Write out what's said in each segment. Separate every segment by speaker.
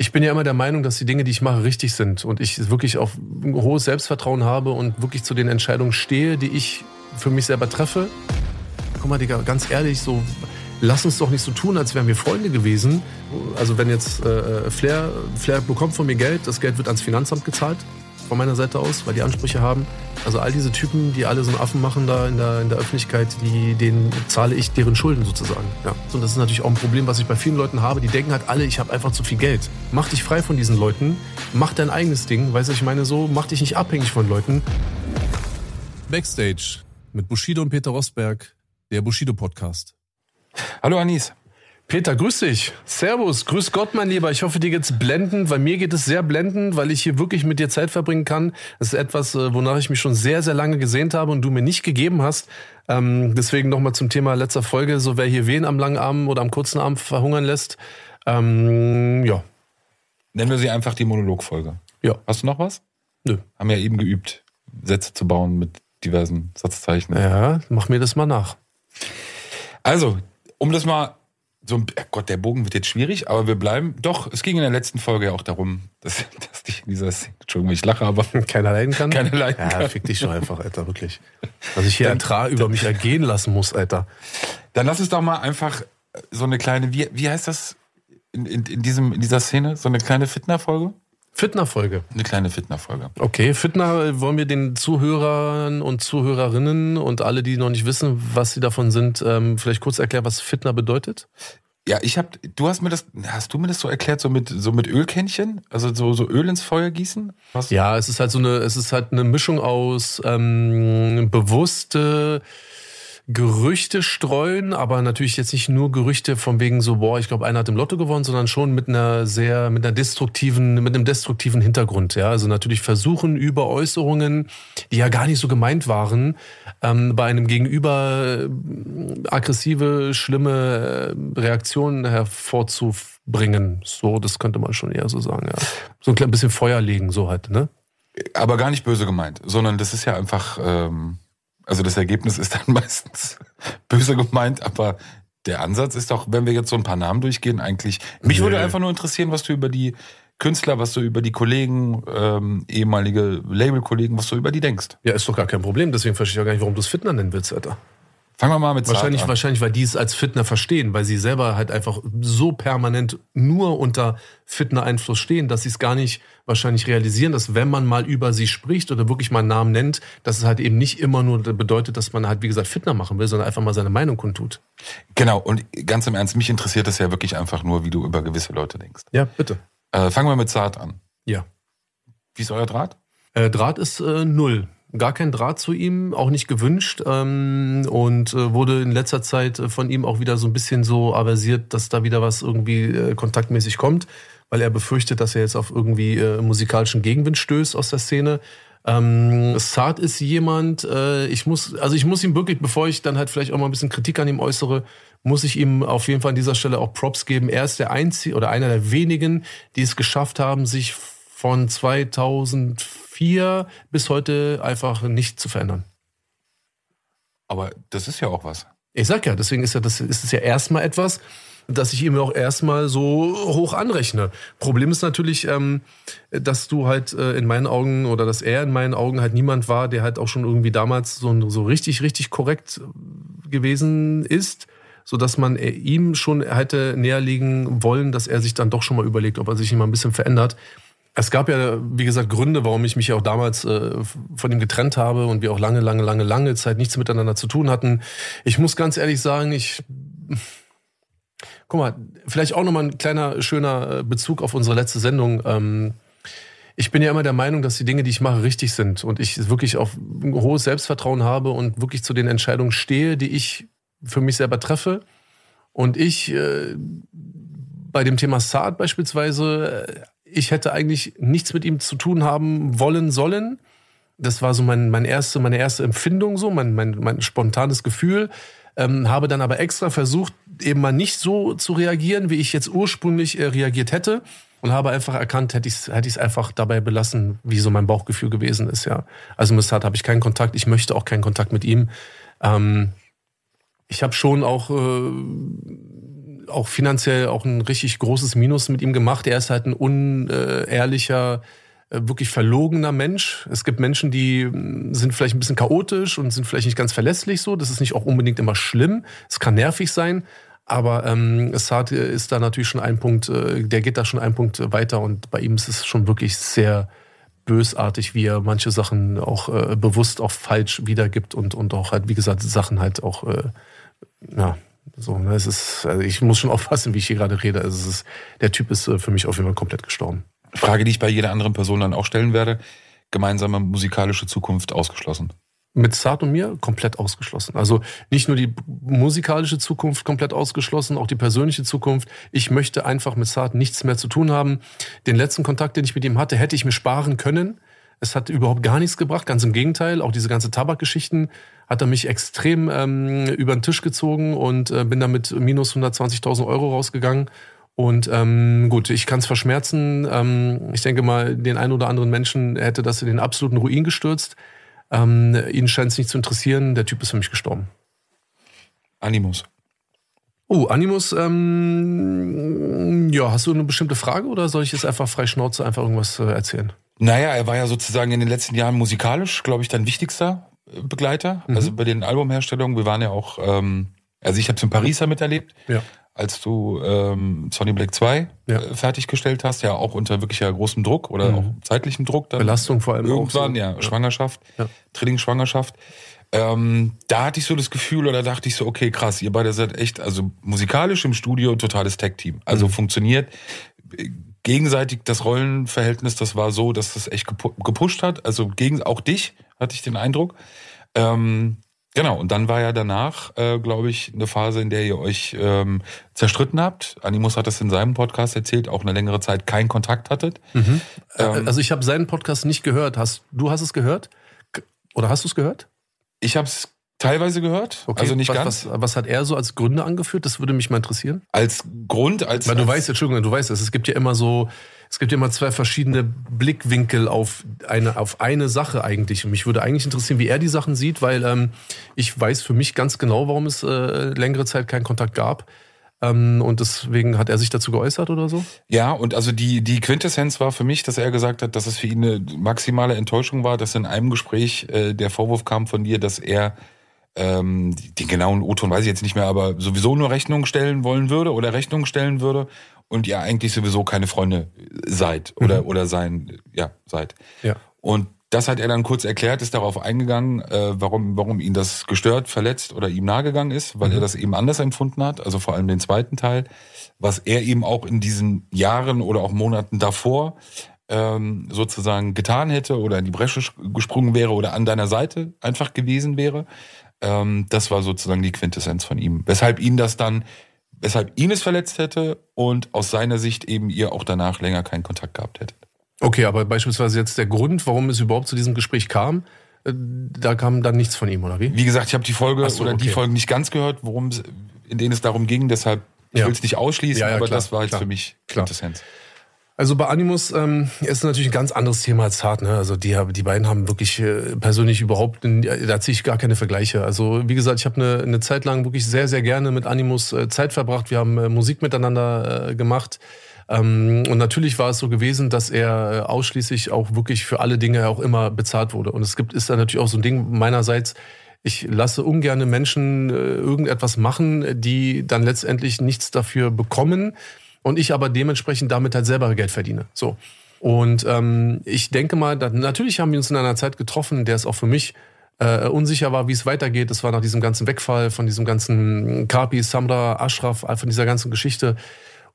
Speaker 1: ich bin ja immer der Meinung, dass die Dinge, die ich mache, richtig sind und ich wirklich auf ein hohes Selbstvertrauen habe und wirklich zu den Entscheidungen stehe, die ich für mich selber treffe. Guck mal, Digga, ganz ehrlich, so lass uns doch nicht so tun, als wären wir Freunde gewesen. Also wenn jetzt äh, Flair, Flair bekommt von mir Geld, das Geld wird ans Finanzamt gezahlt von meiner Seite aus, weil die Ansprüche haben. Also all diese Typen, die alle so einen Affen machen da in der, in der Öffentlichkeit, die, denen zahle ich deren Schulden sozusagen. Ja. Und das ist natürlich auch ein Problem, was ich bei vielen Leuten habe. Die denken halt alle, ich habe einfach zu viel Geld. Mach dich frei von diesen Leuten, mach dein eigenes Ding. Weißt du, ich meine so, mach dich nicht abhängig von Leuten.
Speaker 2: Backstage mit Bushido und Peter Rosberg, der Bushido Podcast.
Speaker 3: Hallo Anis.
Speaker 1: Peter, grüß dich. Servus, grüß Gott, mein Lieber. Ich hoffe, dir geht's blendend, weil mir geht es sehr blendend, weil ich hier wirklich mit dir Zeit verbringen kann. Das ist etwas, äh, wonach ich mich schon sehr, sehr lange gesehnt habe und du mir nicht gegeben hast. Ähm, deswegen nochmal zum Thema letzter Folge, so wer hier wen am langen Arm oder am kurzen Arm verhungern lässt. Ähm, ja.
Speaker 3: Nennen wir sie einfach die Monologfolge.
Speaker 1: Ja.
Speaker 3: Hast du noch was?
Speaker 1: Nö.
Speaker 3: Haben ja eben geübt, Sätze zu bauen mit diversen Satzzeichen.
Speaker 1: Ja, mach mir das mal nach.
Speaker 3: Also, um das mal so ein, Gott, der Bogen wird jetzt schwierig, aber wir bleiben, doch, es ging in der letzten Folge ja auch darum, dass, dass dich in dieser Szene, Entschuldigung, ich lache, aber
Speaker 1: keiner leiden kann.
Speaker 3: Keiner leiden
Speaker 1: ja,
Speaker 3: kann.
Speaker 1: fick dich doch einfach, Alter, wirklich. Dass ich hier Ertrag über mich ergehen lassen muss, Alter.
Speaker 3: Dann lass uns doch mal einfach so eine kleine, wie, wie heißt das in, in, in, diesem, in dieser Szene? So eine kleine Fitner-Folge?
Speaker 1: Fitner-Folge.
Speaker 3: Eine kleine Fitner-Folge.
Speaker 1: Okay, Fitner wollen wir den Zuhörern und Zuhörerinnen und alle, die noch nicht wissen, was sie davon sind, ähm, vielleicht kurz erklären, was Fitner bedeutet?
Speaker 3: Ja, ich hab, du hast mir das, hast du mir das so erklärt, so mit, so mit Ölkännchen? Also so, so Öl ins Feuer gießen?
Speaker 1: Was? Ja, es ist halt so eine, es ist halt eine Mischung aus ähm, bewusste Gerüchte streuen, aber natürlich jetzt nicht nur Gerüchte von wegen so, boah, ich glaube, einer hat im Lotto gewonnen, sondern schon mit einer sehr, mit einer destruktiven, mit einem destruktiven Hintergrund. Ja, also natürlich versuchen über Äußerungen, die ja gar nicht so gemeint waren, ähm, bei einem Gegenüber äh, aggressive, schlimme äh, Reaktionen hervorzubringen. So, das könnte man schon eher so sagen. Ja, so ein bisschen Feuer legen, so halt, ne?
Speaker 3: Aber gar nicht böse gemeint, sondern das ist ja einfach. Ähm also das Ergebnis ist dann meistens böse gemeint, aber der Ansatz ist doch, wenn wir jetzt so ein paar Namen durchgehen, eigentlich. Mich würde einfach nur interessieren, was du über die Künstler, was du über die Kollegen, ähm, ehemalige Labelkollegen, was du über die denkst.
Speaker 1: Ja, ist doch gar kein Problem. Deswegen verstehe ich auch gar nicht, warum du es Fitner nennen willst, Alter.
Speaker 3: Fangen wir mal mit
Speaker 1: wahrscheinlich,
Speaker 3: an.
Speaker 1: wahrscheinlich, weil die es als Fitner verstehen, weil sie selber halt einfach so permanent nur unter Fitner-Einfluss stehen, dass sie es gar nicht wahrscheinlich realisieren, dass wenn man mal über sie spricht oder wirklich mal einen Namen nennt, dass es halt eben nicht immer nur bedeutet, dass man halt, wie gesagt, Fitner machen will, sondern einfach mal seine Meinung kundtut.
Speaker 3: Genau, und ganz im Ernst, mich interessiert es ja wirklich einfach nur, wie du über gewisse Leute denkst.
Speaker 1: Ja, bitte.
Speaker 3: Äh, fangen wir mit Zart an.
Speaker 1: Ja.
Speaker 3: Wie ist euer Draht?
Speaker 1: Äh, Draht ist äh, null gar kein Draht zu ihm, auch nicht gewünscht ähm, und äh, wurde in letzter Zeit von ihm auch wieder so ein bisschen so aversiert, dass da wieder was irgendwie äh, kontaktmäßig kommt, weil er befürchtet, dass er jetzt auf irgendwie äh, musikalischen Gegenwind stößt aus der Szene. Ähm, Saad ist jemand, äh, ich muss, also ich muss ihm wirklich, bevor ich dann halt vielleicht auch mal ein bisschen Kritik an ihm äußere, muss ich ihm auf jeden Fall an dieser Stelle auch Props geben. Er ist der einzige oder einer der wenigen, die es geschafft haben, sich von 2004 bis heute einfach nicht zu verändern.
Speaker 3: Aber das ist ja auch was.
Speaker 1: Ich sag ja, deswegen ist ja das ist es ja erstmal etwas, dass ich ihm auch erstmal so hoch anrechne. Problem ist natürlich, ähm, dass du halt äh, in meinen Augen oder dass er in meinen Augen halt niemand war, der halt auch schon irgendwie damals so, so richtig, richtig korrekt gewesen ist, so dass man ihm schon hätte näherlegen wollen, dass er sich dann doch schon mal überlegt, ob er sich mal ein bisschen verändert. Es gab ja, wie gesagt, Gründe, warum ich mich auch damals äh, von ihm getrennt habe und wir auch lange, lange, lange, lange Zeit nichts miteinander zu tun hatten. Ich muss ganz ehrlich sagen, ich guck mal, vielleicht auch nochmal ein kleiner, schöner Bezug auf unsere letzte Sendung. Ähm, ich bin ja immer der Meinung, dass die Dinge, die ich mache, richtig sind und ich wirklich auf ein hohes Selbstvertrauen habe und wirklich zu den Entscheidungen stehe, die ich für mich selber treffe. Und ich äh, bei dem Thema Saad beispielsweise, äh, ich hätte eigentlich nichts mit ihm zu tun haben wollen sollen. Das war so mein, mein erste, meine erste Empfindung, so mein, mein, mein spontanes Gefühl. Ähm, habe dann aber extra versucht, eben mal nicht so zu reagieren, wie ich jetzt ursprünglich äh, reagiert hätte. Und habe einfach erkannt, hätte ich es hätte ich's einfach dabei belassen, wie so mein Bauchgefühl gewesen ist, ja. Also mit Saad habe ich keinen Kontakt, ich möchte auch keinen Kontakt mit ihm. Ähm, ich habe schon auch äh, auch finanziell auch ein richtig großes Minus mit ihm gemacht. Er ist halt ein unehrlicher, äh, wirklich verlogener Mensch. Es gibt Menschen, die mm, sind vielleicht ein bisschen chaotisch und sind vielleicht nicht ganz verlässlich so. Das ist nicht auch unbedingt immer schlimm. Es kann nervig sein. Aber ähm, Assad ist da natürlich schon ein Punkt, äh, der geht da schon einen Punkt weiter und bei ihm ist es schon wirklich sehr bösartig, wie er manche Sachen auch äh, bewusst auch falsch wiedergibt und, und auch halt, wie gesagt, Sachen halt auch, äh, ja, so, ne, es ist, also ich muss schon aufpassen, wie ich hier gerade rede. Also es ist, der Typ ist äh, für mich auf jeden Fall komplett gestorben.
Speaker 3: Frage, die ich bei jeder anderen Person dann auch stellen werde. Gemeinsame musikalische Zukunft ausgeschlossen
Speaker 1: mit Zart und mir komplett ausgeschlossen. Also nicht nur die musikalische Zukunft komplett ausgeschlossen, auch die persönliche Zukunft. Ich möchte einfach mit Zart nichts mehr zu tun haben. Den letzten Kontakt, den ich mit ihm hatte, hätte ich mir sparen können. Es hat überhaupt gar nichts gebracht, ganz im Gegenteil. Auch diese ganze Tabakgeschichten hat er mich extrem ähm, über den Tisch gezogen und äh, bin damit minus 120.000 Euro rausgegangen. Und ähm, gut, ich kann es verschmerzen. Ähm, ich denke mal, den einen oder anderen Menschen hätte das in den absoluten Ruin gestürzt. Ähm, ihn scheint es nicht zu interessieren. Der Typ ist für mich gestorben.
Speaker 3: Animus.
Speaker 1: Oh, Animus, ähm, ja, hast du eine bestimmte Frage oder soll ich jetzt einfach frei Schnauze einfach irgendwas äh, erzählen?
Speaker 3: Naja, er war ja sozusagen in den letzten Jahren musikalisch, glaube ich, dein wichtigster äh, Begleiter. Mhm. Also bei den Albumherstellungen, wir waren ja auch, ähm, also ich habe es in Paris ja miterlebt. Ja als du ähm, Sonny Black 2 ja. äh, fertiggestellt hast, ja auch unter wirklich ja großem Druck oder mhm. auch zeitlichem Druck.
Speaker 1: Dann Belastung vor allem
Speaker 3: Irgendwann, so. ja, ja, Schwangerschaft, ja. Trillingsschwangerschaft. Ähm, da hatte ich so das Gefühl oder dachte ich so, okay, krass, ihr beide seid echt, also musikalisch im Studio totales Tech-Team. Also mhm. funktioniert gegenseitig das Rollenverhältnis, das war so, dass das echt gepusht hat. Also gegen auch dich hatte ich den Eindruck. Ähm, Genau, und dann war ja danach, äh, glaube ich, eine Phase, in der ihr euch ähm, zerstritten habt. Animus hat das in seinem Podcast erzählt, auch eine längere Zeit keinen Kontakt hattet. Mhm.
Speaker 1: Ähm, also ich habe seinen Podcast nicht gehört. Hast du hast es gehört? Oder hast du es gehört?
Speaker 3: Ich habe es teilweise gehört, okay. also nicht
Speaker 1: was,
Speaker 3: ganz.
Speaker 1: Was, was, hat er so als Gründe angeführt? Das würde mich mal interessieren.
Speaker 3: Als Grund, als
Speaker 1: weil du
Speaker 3: als
Speaker 1: weißt, Entschuldigung, du weißt es. Es gibt ja immer so es gibt ja immer zwei verschiedene Blickwinkel auf eine, auf eine Sache eigentlich. Und mich würde eigentlich interessieren, wie er die Sachen sieht, weil ähm, ich weiß für mich ganz genau, warum es äh, längere Zeit keinen Kontakt gab. Ähm, und deswegen hat er sich dazu geäußert oder so?
Speaker 3: Ja, und also die, die Quintessenz war für mich, dass er gesagt hat, dass es für ihn eine maximale Enttäuschung war, dass in einem Gespräch äh, der Vorwurf kam von dir, dass er ähm, den genauen O-Ton weiß ich jetzt nicht mehr, aber sowieso nur Rechnung stellen wollen würde oder Rechnung stellen würde und ihr eigentlich sowieso keine Freunde seid oder, mhm. oder sein, ja, seid.
Speaker 1: Ja.
Speaker 3: Und das hat er dann kurz erklärt, ist darauf eingegangen, äh, warum, warum ihn das gestört, verletzt oder ihm nahegegangen ist, weil mhm. er das eben anders empfunden hat, also vor allem den zweiten Teil, was er eben auch in diesen Jahren oder auch Monaten davor ähm, sozusagen getan hätte oder in die Bresche gesprungen wäre oder an deiner Seite einfach gewesen wäre. Ähm, das war sozusagen die Quintessenz von ihm. Weshalb ihn das dann weshalb ihn es verletzt hätte und aus seiner Sicht eben ihr auch danach länger keinen Kontakt gehabt hätte.
Speaker 1: Okay, aber beispielsweise jetzt der Grund, warum es überhaupt zu diesem Gespräch kam, äh, da kam dann nichts von ihm, oder wie?
Speaker 3: Wie gesagt, ich habe die Folge so, oder okay. die Folgen nicht ganz gehört, worum in denen es darum ging, deshalb ich ja. will es nicht ausschließen, ja, ja, aber klar, das war jetzt klar, für mich Quintessenz.
Speaker 1: Also bei Animus ähm, ist natürlich ein ganz anderes Thema als Hart. Ne? Also die, die beiden haben wirklich äh, persönlich überhaupt, da ziehe ich gar keine Vergleiche. Also wie gesagt, ich habe eine, eine Zeit lang wirklich sehr, sehr gerne mit Animus äh, Zeit verbracht. Wir haben äh, Musik miteinander gemacht. Ähm, und natürlich war es so gewesen, dass er ausschließlich auch wirklich für alle Dinge auch immer bezahlt wurde. Und es gibt ist da natürlich auch so ein Ding meinerseits, ich lasse ungerne Menschen irgendetwas machen, die dann letztendlich nichts dafür bekommen und ich aber dementsprechend damit halt selber Geld verdiene. So. Und ähm, ich denke mal, dass, natürlich haben wir uns in einer Zeit getroffen, in der es auch für mich äh, unsicher war, wie es weitergeht. Das war nach diesem ganzen Wegfall von diesem ganzen Kapi, Samra, Ashraf, von dieser ganzen Geschichte.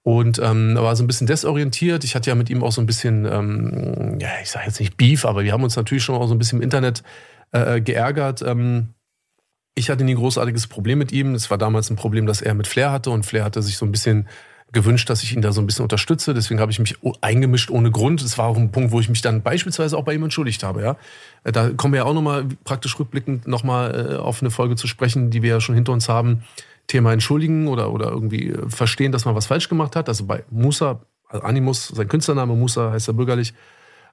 Speaker 1: Und ähm, war so ein bisschen desorientiert. Ich hatte ja mit ihm auch so ein bisschen, ähm, ja, ich sage jetzt nicht Beef, aber wir haben uns natürlich schon auch so ein bisschen im Internet äh, geärgert. Ähm, ich hatte nie ein großartiges Problem mit ihm. Es war damals ein Problem, das er mit Flair hatte und Flair hatte sich so ein bisschen gewünscht, dass ich ihn da so ein bisschen unterstütze. Deswegen habe ich mich eingemischt ohne Grund. Es war auch ein Punkt, wo ich mich dann beispielsweise auch bei ihm entschuldigt habe. Ja, äh, da kommen wir ja auch nochmal praktisch rückblickend nochmal äh, auf eine Folge zu sprechen, die wir ja schon hinter uns haben. Thema entschuldigen oder, oder irgendwie äh, verstehen, dass man was falsch gemacht hat. Also bei Musa, also Animus, sein Künstlername Musa heißt er bürgerlich,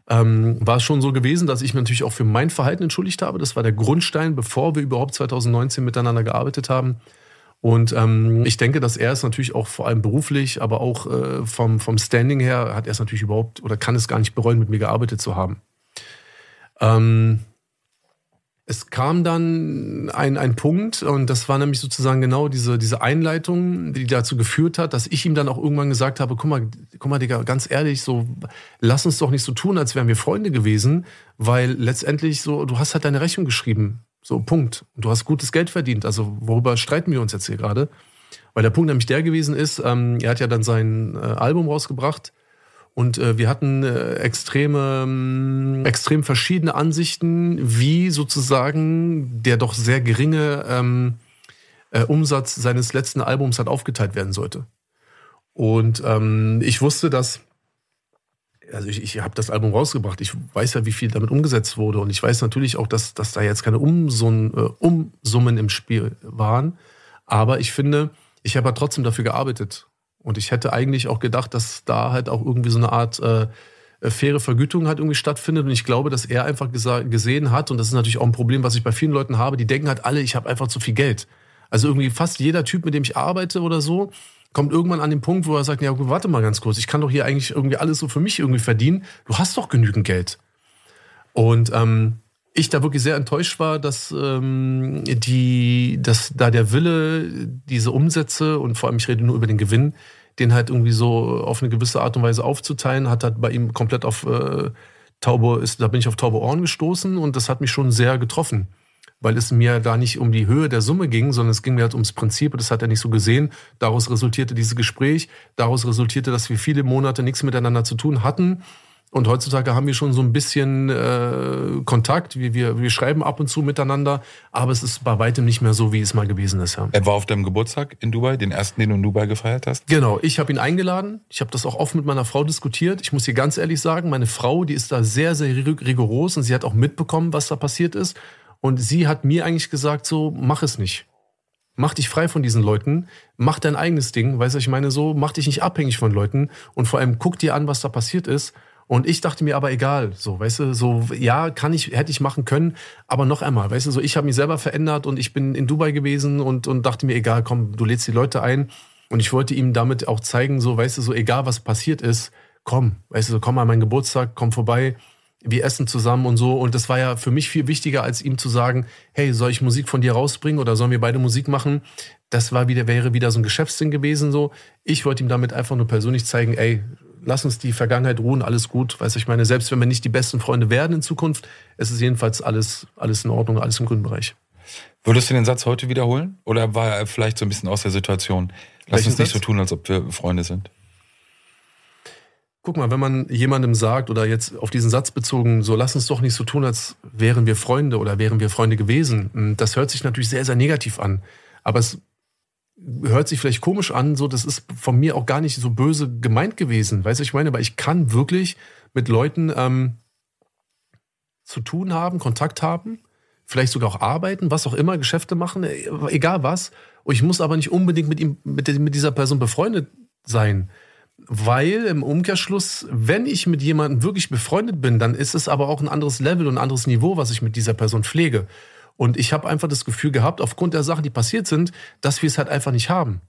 Speaker 1: ähm, war es schon so gewesen, dass ich mir natürlich auch für mein Verhalten entschuldigt habe. Das war der Grundstein, bevor wir überhaupt 2019 miteinander gearbeitet haben. Und ähm, ich denke, dass er es natürlich auch vor allem beruflich, aber auch äh, vom, vom Standing her hat er es natürlich überhaupt oder kann es gar nicht bereuen, mit mir gearbeitet zu haben. Ähm, es kam dann ein, ein Punkt, und das war nämlich sozusagen genau diese, diese Einleitung, die dazu geführt hat, dass ich ihm dann auch irgendwann gesagt habe: guck mal, guck mal, Digga, ganz ehrlich, so, lass uns doch nicht so tun, als wären wir Freunde gewesen, weil letztendlich so, du hast halt deine Rechnung geschrieben. So, Punkt. Und du hast gutes Geld verdient. Also, worüber streiten wir uns jetzt hier gerade? Weil der Punkt nämlich der gewesen ist, ähm, er hat ja dann sein äh, Album rausgebracht und äh, wir hatten äh, extreme, ähm, extrem verschiedene Ansichten, wie sozusagen der doch sehr geringe ähm, äh, Umsatz seines letzten Albums hat aufgeteilt werden sollte. Und ähm, ich wusste, dass, also ich, ich habe das Album rausgebracht, ich weiß ja, wie viel damit umgesetzt wurde und ich weiß natürlich auch, dass, dass da jetzt keine Umsummen, äh, Umsummen im Spiel waren. Aber ich finde, ich habe ja trotzdem dafür gearbeitet. Und ich hätte eigentlich auch gedacht, dass da halt auch irgendwie so eine Art äh, äh, faire Vergütung halt irgendwie stattfindet. Und ich glaube, dass er einfach gesehen hat, und das ist natürlich auch ein Problem, was ich bei vielen Leuten habe, die denken halt alle, ich habe einfach zu viel Geld. Also irgendwie fast jeder Typ, mit dem ich arbeite oder so, kommt irgendwann an den Punkt, wo er sagt, ja, warte mal ganz kurz, ich kann doch hier eigentlich irgendwie alles so für mich irgendwie verdienen. Du hast doch genügend Geld. Und ähm, ich da wirklich sehr enttäuscht war, dass ähm, die, dass da der Wille, diese Umsätze und vor allem ich rede nur über den Gewinn, den halt irgendwie so auf eine gewisse Art und Weise aufzuteilen, hat halt bei ihm komplett auf äh, taube, ist, da bin ich auf taube Ohren gestoßen und das hat mich schon sehr getroffen. Weil es mir da nicht um die Höhe der Summe ging, sondern es ging mir halt ums Prinzip und das hat er nicht so gesehen. Daraus resultierte dieses Gespräch, daraus resultierte, dass wir viele Monate nichts miteinander zu tun hatten und heutzutage haben wir schon so ein bisschen äh, Kontakt. Wir, wir, wir schreiben ab und zu miteinander, aber es ist bei weitem nicht mehr so, wie es mal gewesen ist. Ja.
Speaker 3: Er war auf deinem Geburtstag in Dubai, den ersten, den du in Dubai gefeiert hast?
Speaker 1: Genau, ich habe ihn eingeladen. Ich habe das auch oft mit meiner Frau diskutiert. Ich muss hier ganz ehrlich sagen, meine Frau, die ist da sehr, sehr rigoros und sie hat auch mitbekommen, was da passiert ist. Und sie hat mir eigentlich gesagt, so, mach es nicht. Mach dich frei von diesen Leuten, mach dein eigenes Ding, weißt du, ich meine? So, mach dich nicht abhängig von Leuten. Und vor allem guck dir an, was da passiert ist. Und ich dachte mir aber egal, so, weißt du, so, ja, kann ich, hätte ich machen können, aber noch einmal, weißt du, so, ich habe mich selber verändert und ich bin in Dubai gewesen und, und dachte mir, egal, komm, du lädst die Leute ein. Und ich wollte ihm damit auch zeigen, so, weißt du, so, egal was passiert ist, komm, weißt du, so, komm an meinen Geburtstag, komm vorbei, wir essen zusammen und so. Und das war ja für mich viel wichtiger, als ihm zu sagen, hey, soll ich Musik von dir rausbringen oder sollen wir beide Musik machen? Das war wieder, wäre wieder so ein Geschäftsding gewesen, so. Ich wollte ihm damit einfach nur persönlich zeigen, ey, lass uns die Vergangenheit ruhen, alles gut. Weiß ich meine, selbst wenn wir nicht die besten Freunde werden in Zukunft, ist es jedenfalls alles, alles in Ordnung, alles im grünen Bereich.
Speaker 3: Würdest du den Satz heute wiederholen? Oder war er vielleicht so ein bisschen aus der Situation? Lass Welchen uns nicht Satz? so tun, als ob wir Freunde sind.
Speaker 1: Guck mal, wenn man jemandem sagt oder jetzt auf diesen Satz bezogen, so lass uns doch nicht so tun, als wären wir Freunde oder wären wir Freunde gewesen. Das hört sich natürlich sehr, sehr negativ an. Aber es hört sich vielleicht komisch an, so das ist von mir auch gar nicht so böse gemeint gewesen, weißt du, ich meine, aber ich kann wirklich mit Leuten ähm, zu tun haben, Kontakt haben, vielleicht sogar auch arbeiten, was auch immer, Geschäfte machen, äh, egal was. Und ich muss aber nicht unbedingt mit ihm, mit, mit dieser Person befreundet sein. Weil im Umkehrschluss, wenn ich mit jemandem wirklich befreundet bin, dann ist es aber auch ein anderes Level und ein anderes Niveau, was ich mit dieser Person pflege. Und ich habe einfach das Gefühl gehabt, aufgrund der Sachen, die passiert sind, dass wir es halt einfach nicht haben.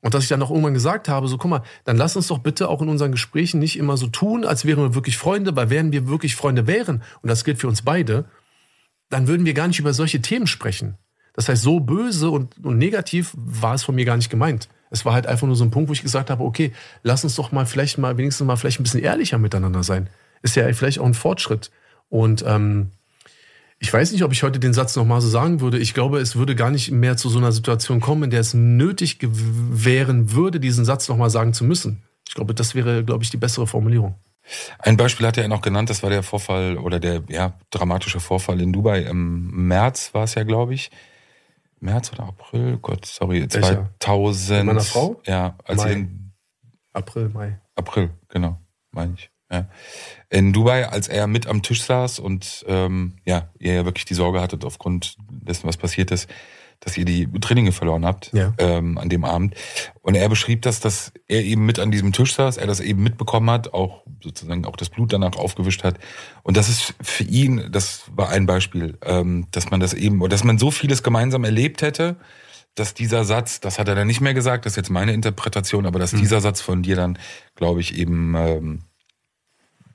Speaker 1: Und dass ich dann auch irgendwann gesagt habe, so guck mal, dann lass uns doch bitte auch in unseren Gesprächen nicht immer so tun, als wären wir wirklich Freunde, weil wenn wir wirklich Freunde wären, und das gilt für uns beide, dann würden wir gar nicht über solche Themen sprechen. Das heißt, so böse und, und negativ war es von mir gar nicht gemeint. Es war halt einfach nur so ein Punkt, wo ich gesagt habe, okay, lass uns doch mal vielleicht mal wenigstens mal vielleicht ein bisschen ehrlicher miteinander sein. Ist ja vielleicht auch ein Fortschritt. Und ähm, ich weiß nicht, ob ich heute den Satz nochmal so sagen würde. Ich glaube, es würde gar nicht mehr zu so einer Situation kommen, in der es nötig wären würde, diesen Satz nochmal sagen zu müssen. Ich glaube, das wäre, glaube ich, die bessere Formulierung.
Speaker 3: Ein Beispiel hat er noch genannt, das war der Vorfall oder der ja, dramatische Vorfall in Dubai. Im März war es ja, glaube ich. März oder April? Gott, sorry, Welcher? 2000. Mit
Speaker 1: meiner Frau?
Speaker 3: Ja,
Speaker 1: als Mai. April, Mai.
Speaker 3: April, genau, meine ich. Ja. In Dubai, als er mit am Tisch saß und ähm, ja, ihr ja wirklich die Sorge hattet aufgrund dessen, was passiert ist, dass ihr die Traininge verloren habt ja. ähm, an dem Abend. Und er beschrieb das, dass er eben mit an diesem Tisch saß, er das eben mitbekommen hat, auch sozusagen auch das Blut danach aufgewischt hat. Und das ist für ihn, das war ein Beispiel, ähm, dass man das eben, dass man so vieles gemeinsam erlebt hätte, dass dieser Satz, das hat er dann nicht mehr gesagt, das ist jetzt meine Interpretation, aber dass
Speaker 1: Mhm.
Speaker 3: dieser Satz von dir dann, glaube ich, eben ähm,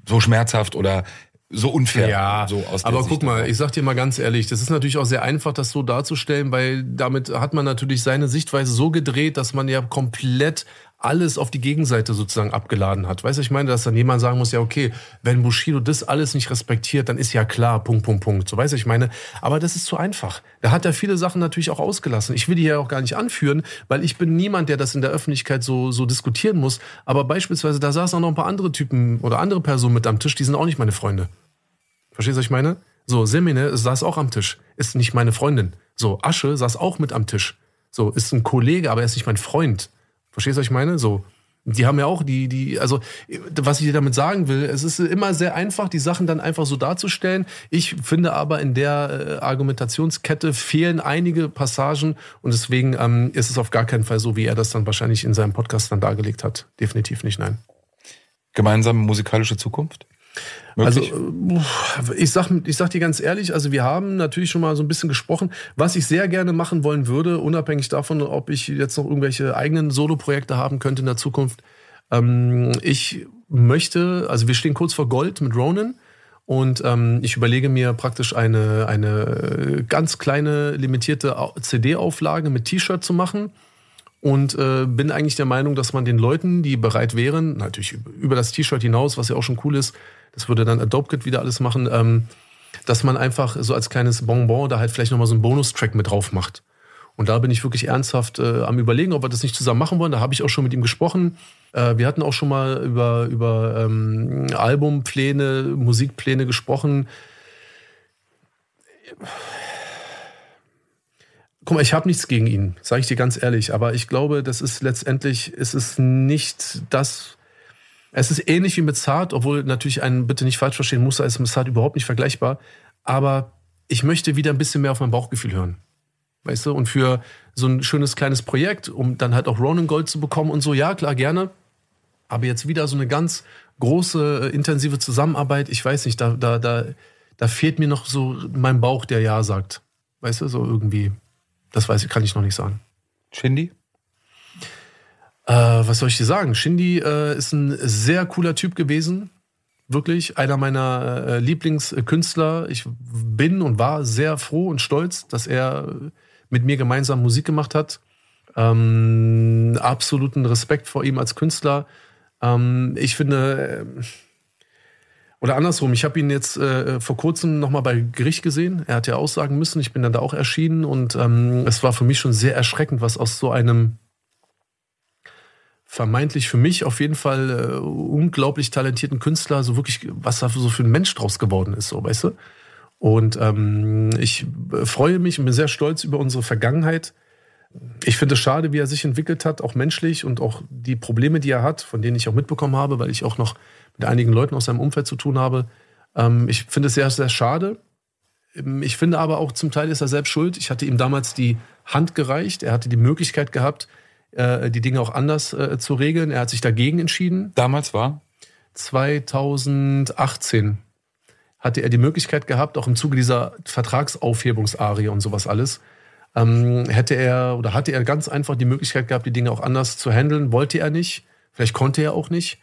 Speaker 3: so schmerzhaft oder so unfair.
Speaker 1: Ja,
Speaker 3: so aus der
Speaker 1: aber
Speaker 3: Sicht
Speaker 1: guck mal, ich sag dir mal ganz ehrlich, das ist natürlich auch sehr einfach, das so darzustellen, weil damit hat man natürlich seine Sichtweise so gedreht, dass man ja komplett alles auf die Gegenseite sozusagen abgeladen hat. Weißt du, ich meine, dass dann jemand sagen muss, ja, okay, wenn Bushido das alles nicht respektiert, dann ist ja klar, Punkt, Punkt, Punkt. So, weißt du, ich meine, aber das ist zu einfach. Da hat er viele Sachen natürlich auch ausgelassen. Ich will die ja auch gar nicht anführen, weil ich bin niemand, der das in der Öffentlichkeit so, so diskutieren muss. Aber beispielsweise, da saßen auch noch ein paar andere Typen oder andere Personen mit am Tisch, die sind auch nicht meine Freunde. Verstehst du, was ich meine? So, Semine saß auch am Tisch, ist nicht meine Freundin. So, Asche saß auch mit am Tisch. So, ist ein Kollege, aber er ist nicht mein Freund. Verstehst du, was ich meine? So, die haben ja auch die, die, also, was ich dir damit sagen will, es ist immer sehr einfach, die Sachen dann einfach so darzustellen. Ich finde aber in der äh, Argumentationskette fehlen einige Passagen und deswegen ähm, ist es auf gar keinen Fall so, wie er das dann wahrscheinlich in seinem Podcast dann dargelegt hat. Definitiv nicht, nein.
Speaker 3: Gemeinsame musikalische Zukunft? Möglich?
Speaker 1: Also, äh, ich sag, ich sag dir ganz ehrlich, also wir haben natürlich schon mal so ein bisschen gesprochen, was ich sehr gerne machen wollen würde, unabhängig davon, ob ich jetzt noch irgendwelche eigenen Solo-Projekte haben könnte in der Zukunft. Ähm, ich möchte, also wir stehen kurz vor Gold mit Ronan und ähm, ich überlege mir praktisch eine, eine ganz kleine limitierte Au- CD-Auflage mit T-Shirt zu machen und äh, bin eigentlich der Meinung, dass man den Leuten, die bereit wären, natürlich über das T-Shirt hinaus, was ja auch schon cool ist, das würde dann Adobe Kit wieder alles machen, ähm, dass man einfach so als kleines Bonbon da halt vielleicht nochmal so einen Bonustrack mit drauf macht. Und da bin ich wirklich ernsthaft äh, am überlegen, ob wir das nicht zusammen machen wollen. Da habe ich auch schon mit ihm gesprochen. Äh, wir hatten auch schon mal über, über ähm, Albumpläne, Musikpläne gesprochen. Guck mal, ich habe nichts gegen ihn, sage ich dir ganz ehrlich. Aber ich glaube, das ist letztendlich, es ist nicht das. Es ist ähnlich wie mit Zart, obwohl natürlich ein, bitte nicht falsch verstehen, Muster ist mit Zart überhaupt nicht vergleichbar. Aber ich möchte wieder ein bisschen mehr auf mein Bauchgefühl hören. Weißt du? Und für so ein schönes kleines Projekt, um dann halt auch Ronan Gold zu bekommen und so, ja, klar, gerne. Aber jetzt wieder so eine ganz große, äh, intensive Zusammenarbeit, ich weiß nicht, da, da, da, da fehlt mir noch so mein Bauch, der Ja sagt. Weißt du, so irgendwie. Das weiß ich, kann ich noch nicht sagen.
Speaker 3: Shindy?
Speaker 1: Äh, was soll ich dir sagen? Shindy äh, ist ein sehr cooler Typ gewesen. Wirklich einer meiner äh, Lieblingskünstler. Ich bin und war sehr froh und stolz, dass er mit mir gemeinsam Musik gemacht hat. Ähm, absoluten Respekt vor ihm als Künstler. Ähm, ich finde, äh, oder andersrum, ich habe ihn jetzt äh, vor kurzem nochmal bei Gericht gesehen. Er hat ja aussagen müssen. Ich bin dann da auch erschienen und ähm, es war für mich schon sehr erschreckend, was aus so einem vermeintlich für mich auf jeden Fall äh, unglaublich talentierten Künstler, so wirklich, was da so für ein Mensch draus geworden ist, so, weißt du? Und ähm, ich äh, freue mich und bin sehr stolz über unsere Vergangenheit. Ich finde es schade, wie er sich entwickelt hat, auch menschlich und auch die Probleme, die er hat, von denen ich auch mitbekommen habe, weil ich auch noch mit einigen Leuten aus seinem Umfeld zu tun habe. Ähm, ich finde es sehr, sehr schade. Ähm, Ich finde aber auch zum Teil ist er selbst schuld. Ich hatte ihm damals die Hand gereicht. Er hatte die Möglichkeit gehabt, äh, die Dinge auch anders äh, zu regeln. Er hat sich dagegen entschieden.
Speaker 3: Damals war?
Speaker 1: 2018 hatte er die Möglichkeit gehabt, auch im Zuge dieser Vertragsaufhebungsarie und sowas alles, ähm, hätte er oder hatte er ganz einfach die Möglichkeit gehabt, die Dinge auch anders zu handeln. Wollte er nicht, vielleicht konnte er auch nicht.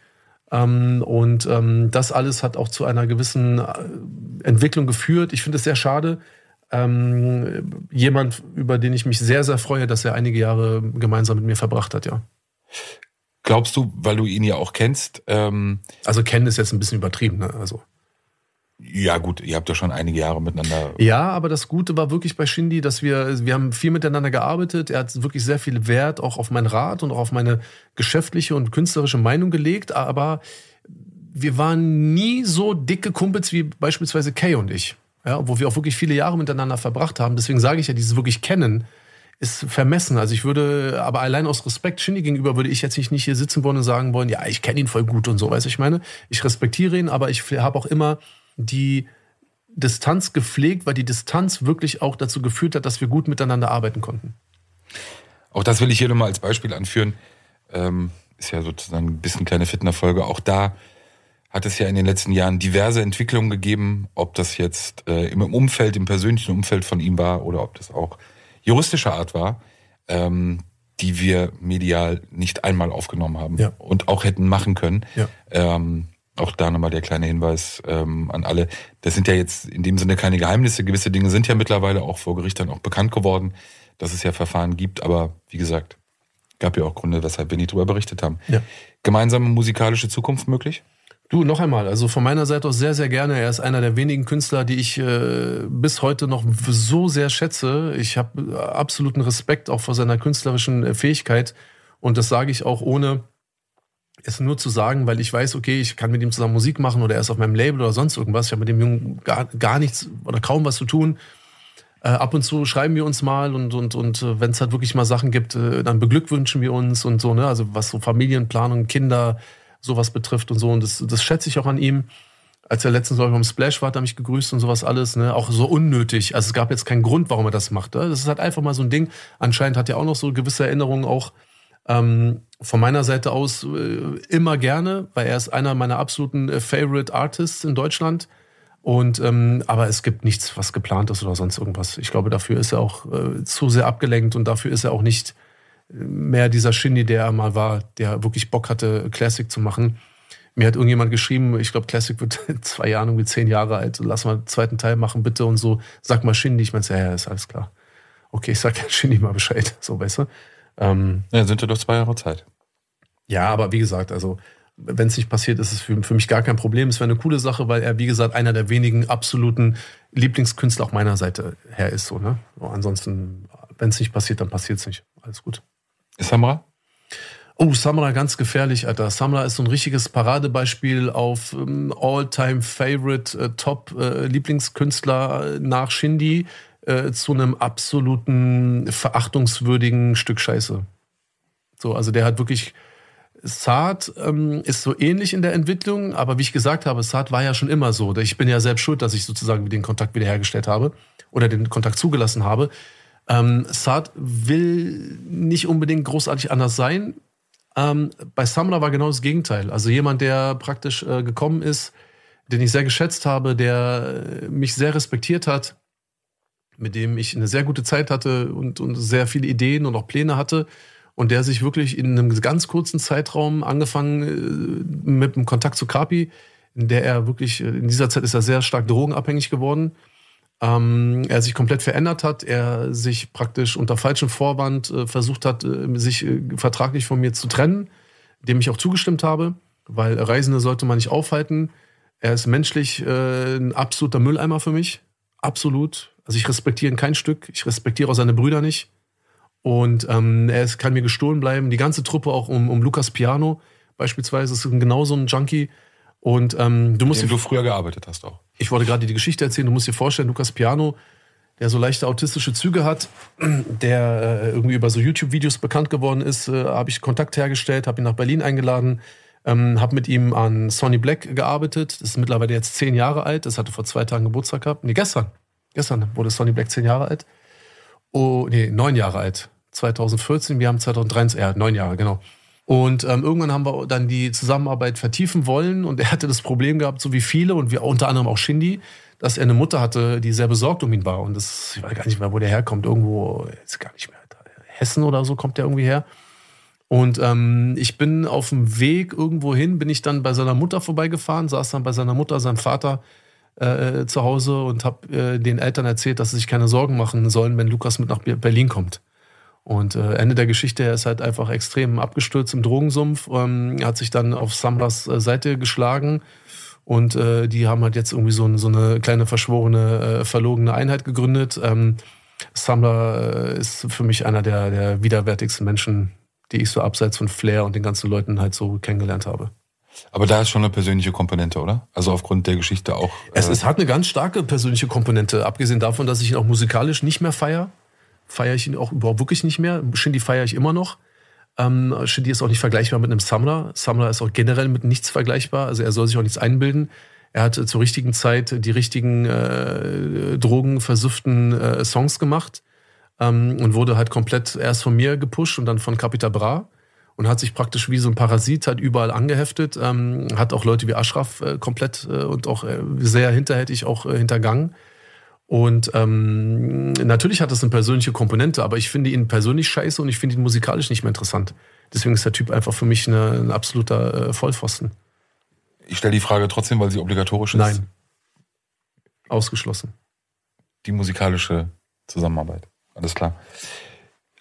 Speaker 1: Ähm, und ähm, das alles hat auch zu einer gewissen äh, Entwicklung geführt. Ich finde es sehr schade. Ähm, jemand, über den ich mich sehr, sehr freue, dass er einige Jahre gemeinsam mit mir verbracht hat, ja.
Speaker 3: Glaubst du, weil du ihn ja auch kennst, ähm,
Speaker 1: Also kennen ist jetzt ein bisschen übertrieben, ne? Also.
Speaker 3: ja gut, ihr habt ja schon einige Jahre miteinander.
Speaker 1: Ja, aber das Gute war wirklich bei Shindy, dass wir, wir haben viel miteinander gearbeitet. Er hat wirklich sehr viel Wert auch auf meinen Rat und auch auf meine geschäftliche und künstlerische Meinung gelegt. Aber wir waren nie so dicke Kumpels wie beispielsweise Kay und ich. Ja, wo wir auch wirklich viele Jahre miteinander verbracht haben. Deswegen sage ich ja, dieses wirklich kennen ist vermessen. Also ich würde, aber allein aus Respekt Shindy gegenüber würde ich jetzt nicht, hier sitzen wollen und sagen wollen, ja, ich kenne ihn voll gut und so, weißt du, ich meine, ich respektiere ihn, aber ich habe auch immer die Distanz gepflegt, weil die Distanz wirklich auch dazu geführt hat, dass wir gut miteinander arbeiten konnten.
Speaker 3: Auch das will ich hier nochmal als Beispiel anführen. Ähm, ist ja sozusagen ein bisschen kleine Fitnerfolge. Auch da hat es ja in den letzten Jahren diverse Entwicklungen gegeben, ob das jetzt äh, im Umfeld, im persönlichen Umfeld von ihm war oder ob das auch juristischer Art war. ähm, die wir medial nicht einmal aufgenommen haben
Speaker 1: Ja.
Speaker 3: und auch hätten machen können.
Speaker 1: Ja.
Speaker 3: Ähm, auch da nochmal der kleine Hinweis ähm, an alle. Das sind ja jetzt in dem Sinne keine Geheimnisse. Gewisse Dinge sind ja mittlerweile auch vor Gericht dann auch bekannt geworden, dass es ja Verfahren gibt. Aber wie gesagt, gab ja auch Gründe, weshalb wir nicht darüber berichtet haben.
Speaker 1: Ja.
Speaker 3: Gemeinsame musikalische Zukunft möglich?
Speaker 1: Du, noch einmal, also von meiner Seite aus sehr, sehr gerne. Er ist einer der wenigen Künstler, die ich äh, bis heute noch so sehr schätze. Ich habe absoluten Respekt auch vor seiner künstlerischen äh, Fähigkeit. Und das sage ich auch ohne es nur zu sagen, weil ich weiß, okay, ich kann mit ihm zusammen Musik machen oder er ist auf meinem Label oder sonst irgendwas. Ich habe mit dem Jungen gar, gar nichts oder kaum was zu tun. Äh, ab und zu schreiben wir uns mal und, und, und äh, wenn es halt wirklich mal Sachen gibt, äh, dann beglückwünschen wir uns und so, ne? Also was so Familienplanung, Kinder, sowas betrifft und so. Und das, das schätze ich auch an ihm. Als er letztens auch beim Splash war, hat er mich gegrüßt und sowas alles, ne? Auch so unnötig. Also es gab jetzt keinen Grund, warum er das macht. Ne? Das ist halt einfach mal so ein Ding. Anscheinend hat er auch noch so gewisse Erinnerungen auch ähm, von meiner Seite aus äh, immer gerne, weil er ist einer meiner absoluten äh, Favorite Artists in Deutschland. Und ähm, aber es gibt nichts, was geplant ist oder sonst irgendwas. Ich glaube, dafür ist er auch äh, zu sehr abgelenkt und dafür ist er auch nicht mehr dieser Shindy, der er mal war, der wirklich Bock hatte, Classic zu machen. Mir hat irgendjemand geschrieben, ich glaube, Classic wird in zwei Jahren irgendwie zehn Jahre alt. Lass mal einen zweiten Teil machen, bitte und so. Sag mal Shindy. Ich meinte, ja, ja, ist alles klar. Okay, ich sag ja Shindy mal Bescheid. So, weißt du? Ähm,
Speaker 3: Ja, sind ja doch zwei Jahre Zeit.
Speaker 1: ja, aber wie gesagt, also wenn es nicht passiert, ist es für, für mich gar kein Problem. Es wäre eine coole Sache, weil er, wie gesagt, einer der wenigen absoluten Lieblingskünstler auch meiner Seite her ist. So, ne? So, ansonsten, wenn es nicht passiert, dann passiert es nicht. Alles gut.
Speaker 3: Samra?
Speaker 1: Oh, Samra ganz gefährlich, Alter. Samra ist so ein richtiges Paradebeispiel auf ähm, All-Time-Favorite, äh, Top-Lieblingskünstler äh, nach Shindy äh, zu einem absoluten verachtungswürdigen Stück Scheiße. So, also der hat wirklich. Saad ähm, ist so ähnlich in der Entwicklung, aber wie ich gesagt habe, Saad war ja schon immer so. Ich bin ja selbst schuld, dass ich sozusagen den Kontakt wiederhergestellt habe oder den Kontakt zugelassen habe. Ähm, Saad will nicht unbedingt großartig anders sein. Ähm, bei Samra war genau das Gegenteil. Also jemand, der praktisch äh, gekommen ist, den ich sehr geschätzt habe, der äh, mich sehr respektiert hat, mit dem ich eine sehr gute Zeit hatte und, und sehr viele Ideen und auch Pläne hatte. Und der sich wirklich in einem ganz kurzen Zeitraum angefangen äh, mit dem Kontakt zu Kapi, in der er wirklich, äh, in dieser Zeit ist er sehr stark drogenabhängig geworden. Ähm, er sich komplett verändert hat, er sich praktisch unter falschem Vorwand äh, versucht hat, äh, sich äh, vertraglich von mir zu trennen, dem ich auch zugestimmt habe, weil Reisende sollte man nicht aufhalten. Er ist menschlich äh, ein absoluter Mülleimer für mich. Absolut. Also ich respektiere ihn kein Stück. Ich respektiere auch seine Brüder nicht. Und ähm, er ist, kann mir gestohlen bleiben. Die ganze Truppe auch um, um Lukas Piano beispielsweise ist genauso ein Junkie. Und ähm, du musst
Speaker 3: Dem
Speaker 1: dir
Speaker 3: du früher gearbeitet hast auch.
Speaker 1: ich wollte gerade die Geschichte erzählen. Du musst dir vorstellen, Lukas Piano, der so leichte autistische Züge hat, der äh, irgendwie über so YouTube-Videos bekannt geworden ist, äh, habe ich Kontakt hergestellt, habe ihn nach Berlin eingeladen, ähm, habe mit ihm an Sonny Black gearbeitet. Das ist mittlerweile jetzt zehn Jahre alt. Das hatte vor zwei Tagen Geburtstag gehabt. Nee, gestern. Gestern wurde Sonny Black zehn Jahre alt. Oh, nee, neun Jahre alt. 2014, wir haben 2013, ja, neun Jahre, genau. Und ähm, irgendwann haben wir dann die Zusammenarbeit vertiefen wollen und er hatte das Problem gehabt, so wie viele und wir unter anderem auch Shindy, dass er eine Mutter hatte, die sehr besorgt um ihn war. Und das, ich weiß gar nicht mehr, wo der herkommt. Irgendwo, jetzt gar nicht mehr, Hessen oder so kommt der irgendwie her. Und ähm, ich bin auf dem Weg irgendwo hin, bin ich dann bei seiner Mutter vorbeigefahren, saß dann bei seiner Mutter, seinem Vater äh, zu Hause und habe äh, den Eltern erzählt, dass sie sich keine Sorgen machen sollen, wenn Lukas mit nach Berlin kommt. Und äh, Ende der Geschichte, er ist halt einfach extrem abgestürzt im Drogensumpf, ähm, hat sich dann auf Samras äh, Seite geschlagen und äh, die haben halt jetzt irgendwie so, so eine kleine verschworene, äh, verlogene Einheit gegründet. Ähm, Samra äh, ist für mich einer der, der widerwärtigsten Menschen, die ich so abseits von Flair und den ganzen Leuten halt so kennengelernt habe.
Speaker 3: Aber da ist schon eine persönliche Komponente, oder? Also aufgrund der Geschichte auch.
Speaker 1: Es,
Speaker 3: äh,
Speaker 1: es hat eine ganz starke persönliche Komponente, abgesehen davon, dass ich ihn auch musikalisch nicht mehr feiere. Feiere ich ihn auch überhaupt wirklich nicht mehr. Shindy feiere ich immer noch. Ähm, Shindy ist auch nicht vergleichbar mit einem Samra. Samra ist auch generell mit nichts vergleichbar. Also er soll sich auch nichts einbilden. Er hat äh, zur richtigen Zeit die richtigen äh, drogenversüfften äh, Songs gemacht ähm, und wurde halt komplett erst von mir gepusht und dann von Capita Bra und hat sich praktisch wie so ein Parasit halt überall angeheftet, ähm, hat auch Leute wie Ashraf äh, komplett äh, und auch äh, sehr hinterhältig auch äh, hintergangen. Und ähm, natürlich hat das eine persönliche Komponente, aber ich finde ihn persönlich scheiße und ich finde ihn musikalisch nicht mehr interessant. Deswegen ist der Typ einfach für mich eine, ein absoluter äh, Vollpfosten.
Speaker 3: Ich stelle die Frage trotzdem, weil sie obligatorisch ist.
Speaker 1: Nein. Ausgeschlossen.
Speaker 3: Die musikalische Zusammenarbeit. Alles klar.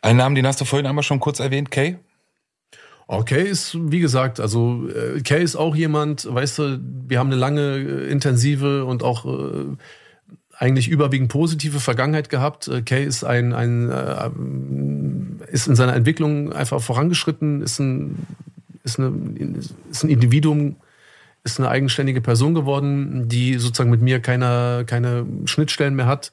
Speaker 3: Einen Namen, den hast du vorhin einmal schon kurz erwähnt, Kay?
Speaker 1: Oh, Kay ist, wie gesagt, also äh, Kay ist auch jemand, weißt du, wir haben eine lange, äh, intensive und auch äh, eigentlich überwiegend positive Vergangenheit gehabt. Äh, Kay ist ein, ein äh, ist in seiner Entwicklung einfach vorangeschritten, ist ein, ist, eine, ist ein Individuum, ist eine eigenständige Person geworden, die sozusagen mit mir keine, keine Schnittstellen mehr hat.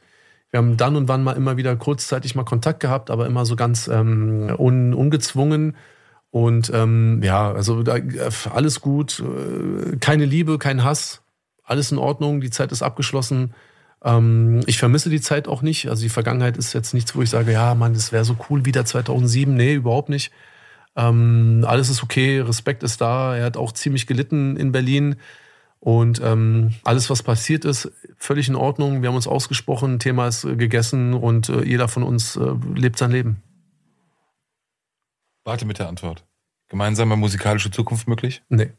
Speaker 1: Wir haben dann und wann mal immer wieder kurzzeitig mal Kontakt gehabt, aber immer so ganz ähm, un, ungezwungen. Und ähm, ja, also da, alles gut, äh, keine Liebe, kein Hass, alles in Ordnung, die Zeit ist abgeschlossen. Ähm, ich vermisse die Zeit auch nicht. Also die Vergangenheit ist jetzt nichts, wo ich sage, ja, Mann, das wäre so cool wieder 2007. Nee, überhaupt nicht. Ähm, alles ist okay, Respekt ist da. Er hat auch ziemlich gelitten in Berlin. Und ähm, alles, was passiert ist, völlig in Ordnung. Wir haben uns ausgesprochen, Thema ist äh, gegessen und äh, jeder von uns äh, lebt sein Leben.
Speaker 3: Warte mit der Antwort. Gemeinsame musikalische Zukunft möglich?
Speaker 1: Nee.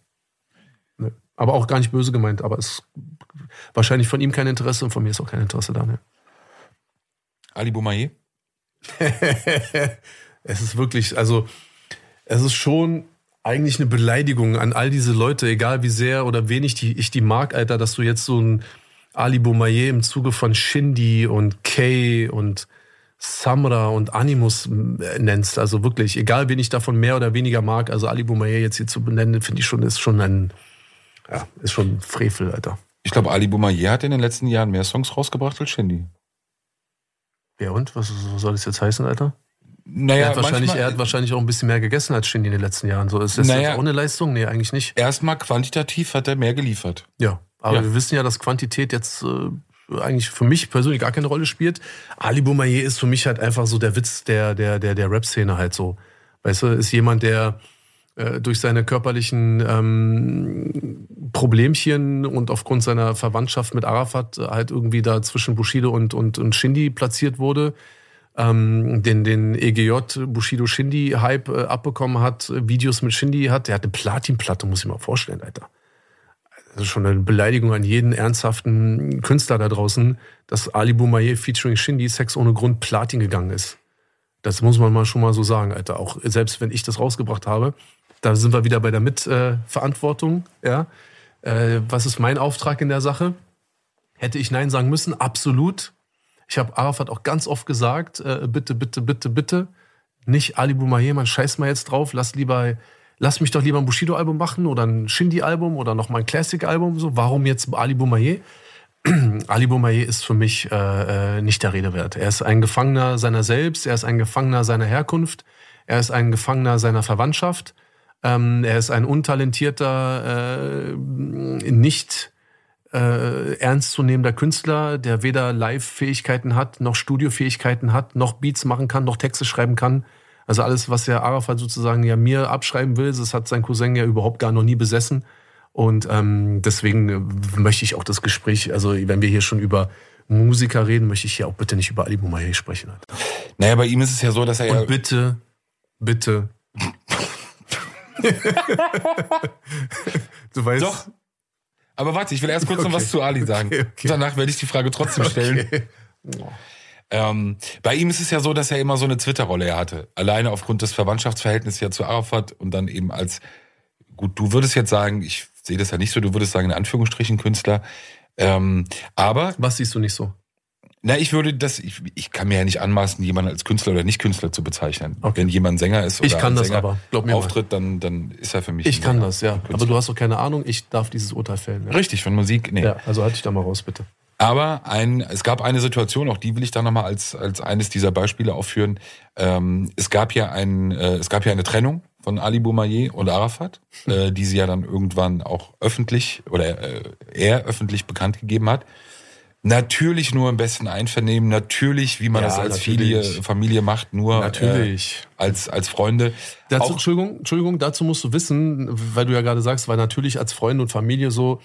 Speaker 1: Aber auch gar nicht böse gemeint, aber es ist wahrscheinlich von ihm kein Interesse und von mir ist auch kein Interesse da. Ne?
Speaker 3: Ali Boumaier?
Speaker 1: es ist wirklich, also es ist schon eigentlich eine Beleidigung an all diese Leute, egal wie sehr oder wenig die, ich die mag, Alter, dass du jetzt so ein Ali Boumaier im Zuge von Shindy und Kay und Samra und Animus äh, nennst. Also wirklich, egal wen ich davon mehr oder weniger mag, also Ali Boumaier jetzt hier zu benennen, finde ich schon, ist schon ein, ja, ist schon Frevel, Alter.
Speaker 3: Ich glaube, Ali Boumaier hat in den letzten Jahren mehr Songs rausgebracht als Shindy.
Speaker 1: Ja und? Was soll das jetzt heißen, Alter?
Speaker 3: Naja,
Speaker 1: er, hat wahrscheinlich, er hat wahrscheinlich auch ein bisschen mehr gegessen als Shindy in den letzten Jahren. So, ist das
Speaker 3: Naja.
Speaker 1: jetzt auch eine Leistung? Nee, eigentlich nicht.
Speaker 3: Erstmal quantitativ hat er mehr geliefert.
Speaker 1: Ja, aber
Speaker 3: Ja.
Speaker 1: wir wissen ja, dass Quantität jetzt äh, eigentlich für mich persönlich gar keine Rolle spielt. Ali Boumaier ist für mich halt einfach so der Witz der, der, der, der Rap-Szene halt so. Weißt du, ist jemand, der äh, durch seine körperlichen ähm, Problemchen und aufgrund seiner Verwandtschaft mit Arafat halt irgendwie da zwischen Bushido und, und, und Shindy platziert wurde. Ähm, den, den EGJ Bushido Shindy Hype äh, abbekommen hat, Videos mit Shindy hat, der hat eine Platinplatte, muss ich mal vorstellen, Alter. Das ist schon eine Beleidigung an jeden ernsthaften Künstler da draußen, dass Ali Boumaier featuring Shindy Sex ohne Grund Platin gegangen ist. Das muss man mal schon mal so sagen, Alter. Auch selbst wenn ich das rausgebracht habe, da sind wir wieder bei der Mitverantwortung. ja. Äh, was ist mein Auftrag in der Sache? Hätte ich Nein sagen müssen? Absolut. Ich habe Arafat auch ganz oft gesagt, äh, bitte, bitte, bitte, bitte, nicht Ali man scheiß mal jetzt drauf, lass lieber, lass mich doch lieber ein Bushido-Album machen oder ein Shindy-Album oder noch mal ein Classic-Album. So, warum jetzt Ali Boumaier? Ali Boumaier ist für mich äh, äh, nicht der Rede wert. Er ist ein Gefangener seiner selbst, er ist ein Gefangener seiner Herkunft, er ist ein Gefangener seiner Verwandtschaft, ähm, er ist ein untalentierter, äh, nicht äh, ernstzunehmender Künstler, der weder Live-Fähigkeiten hat, noch Studiofähigkeiten hat, noch Beats machen kann, noch Texte schreiben kann. Also alles, was ja Arafat sozusagen ja mir abschreiben will, das hat sein Cousin ja überhaupt gar noch nie besessen. Und ähm, deswegen äh, möchte ich auch das Gespräch, also wenn wir hier schon über Musiker reden, möchte ich hier auch bitte nicht über Ali Boumaier sprechen. Alter.
Speaker 3: Naja, bei ihm ist es ja so, dass er ja.
Speaker 1: Und bitte, bitte. du weißt.
Speaker 3: Doch. Aber warte, ich will erst kurz noch
Speaker 1: Okay.
Speaker 3: was zu Ali sagen.
Speaker 1: Okay, okay.
Speaker 3: Danach werde ich die Frage trotzdem stellen.
Speaker 1: Okay.
Speaker 3: Ähm, bei ihm ist es ja so, dass er immer so eine Twitter-Rolle er hatte. Alleine aufgrund des Verwandtschaftsverhältnisses ja zu Arafat und dann eben als, gut, du würdest jetzt sagen, ich sehe das ja nicht so, du würdest sagen, in Anführungsstrichen Künstler. Ähm, aber,
Speaker 1: Was siehst du nicht so?
Speaker 3: Na, ich würde das, ich, ich kann mir ja nicht anmaßen, jemanden als Künstler oder nicht Künstler zu bezeichnen.
Speaker 1: Okay.
Speaker 3: Wenn jemand Sänger ist oder
Speaker 1: Ich kann
Speaker 3: ein
Speaker 1: das
Speaker 3: Sänger
Speaker 1: aber, glaub mir
Speaker 3: auftritt, dann, dann ist er für mich.
Speaker 1: Ich kann das, ja. Aber du hast doch keine Ahnung, ich darf dieses Urteil fällen. Ja,
Speaker 3: Richtig, von Musik, nee.
Speaker 1: ja also halt dich da mal raus, bitte.
Speaker 3: Aber ein, es gab eine Situation, auch die will ich da nochmal als, als eines dieser Beispiele aufführen. Ähm, es gab ja ein, äh, es gab ja eine Trennung von Ali Boumaier und Arafat, äh, die sie ja dann irgendwann auch öffentlich oder äh, er öffentlich bekannt gegeben hat. Natürlich nur im besten Einvernehmen, natürlich, wie man
Speaker 1: Ja,
Speaker 3: das als. Familie, Familie macht, nur
Speaker 1: Natürlich.
Speaker 3: Äh, als, als Freunde.
Speaker 1: Dazu,
Speaker 3: Auch-
Speaker 1: Entschuldigung, Entschuldigung, dazu musst du wissen, weil du ja gerade sagst, weil natürlich als Freunde und Familie so,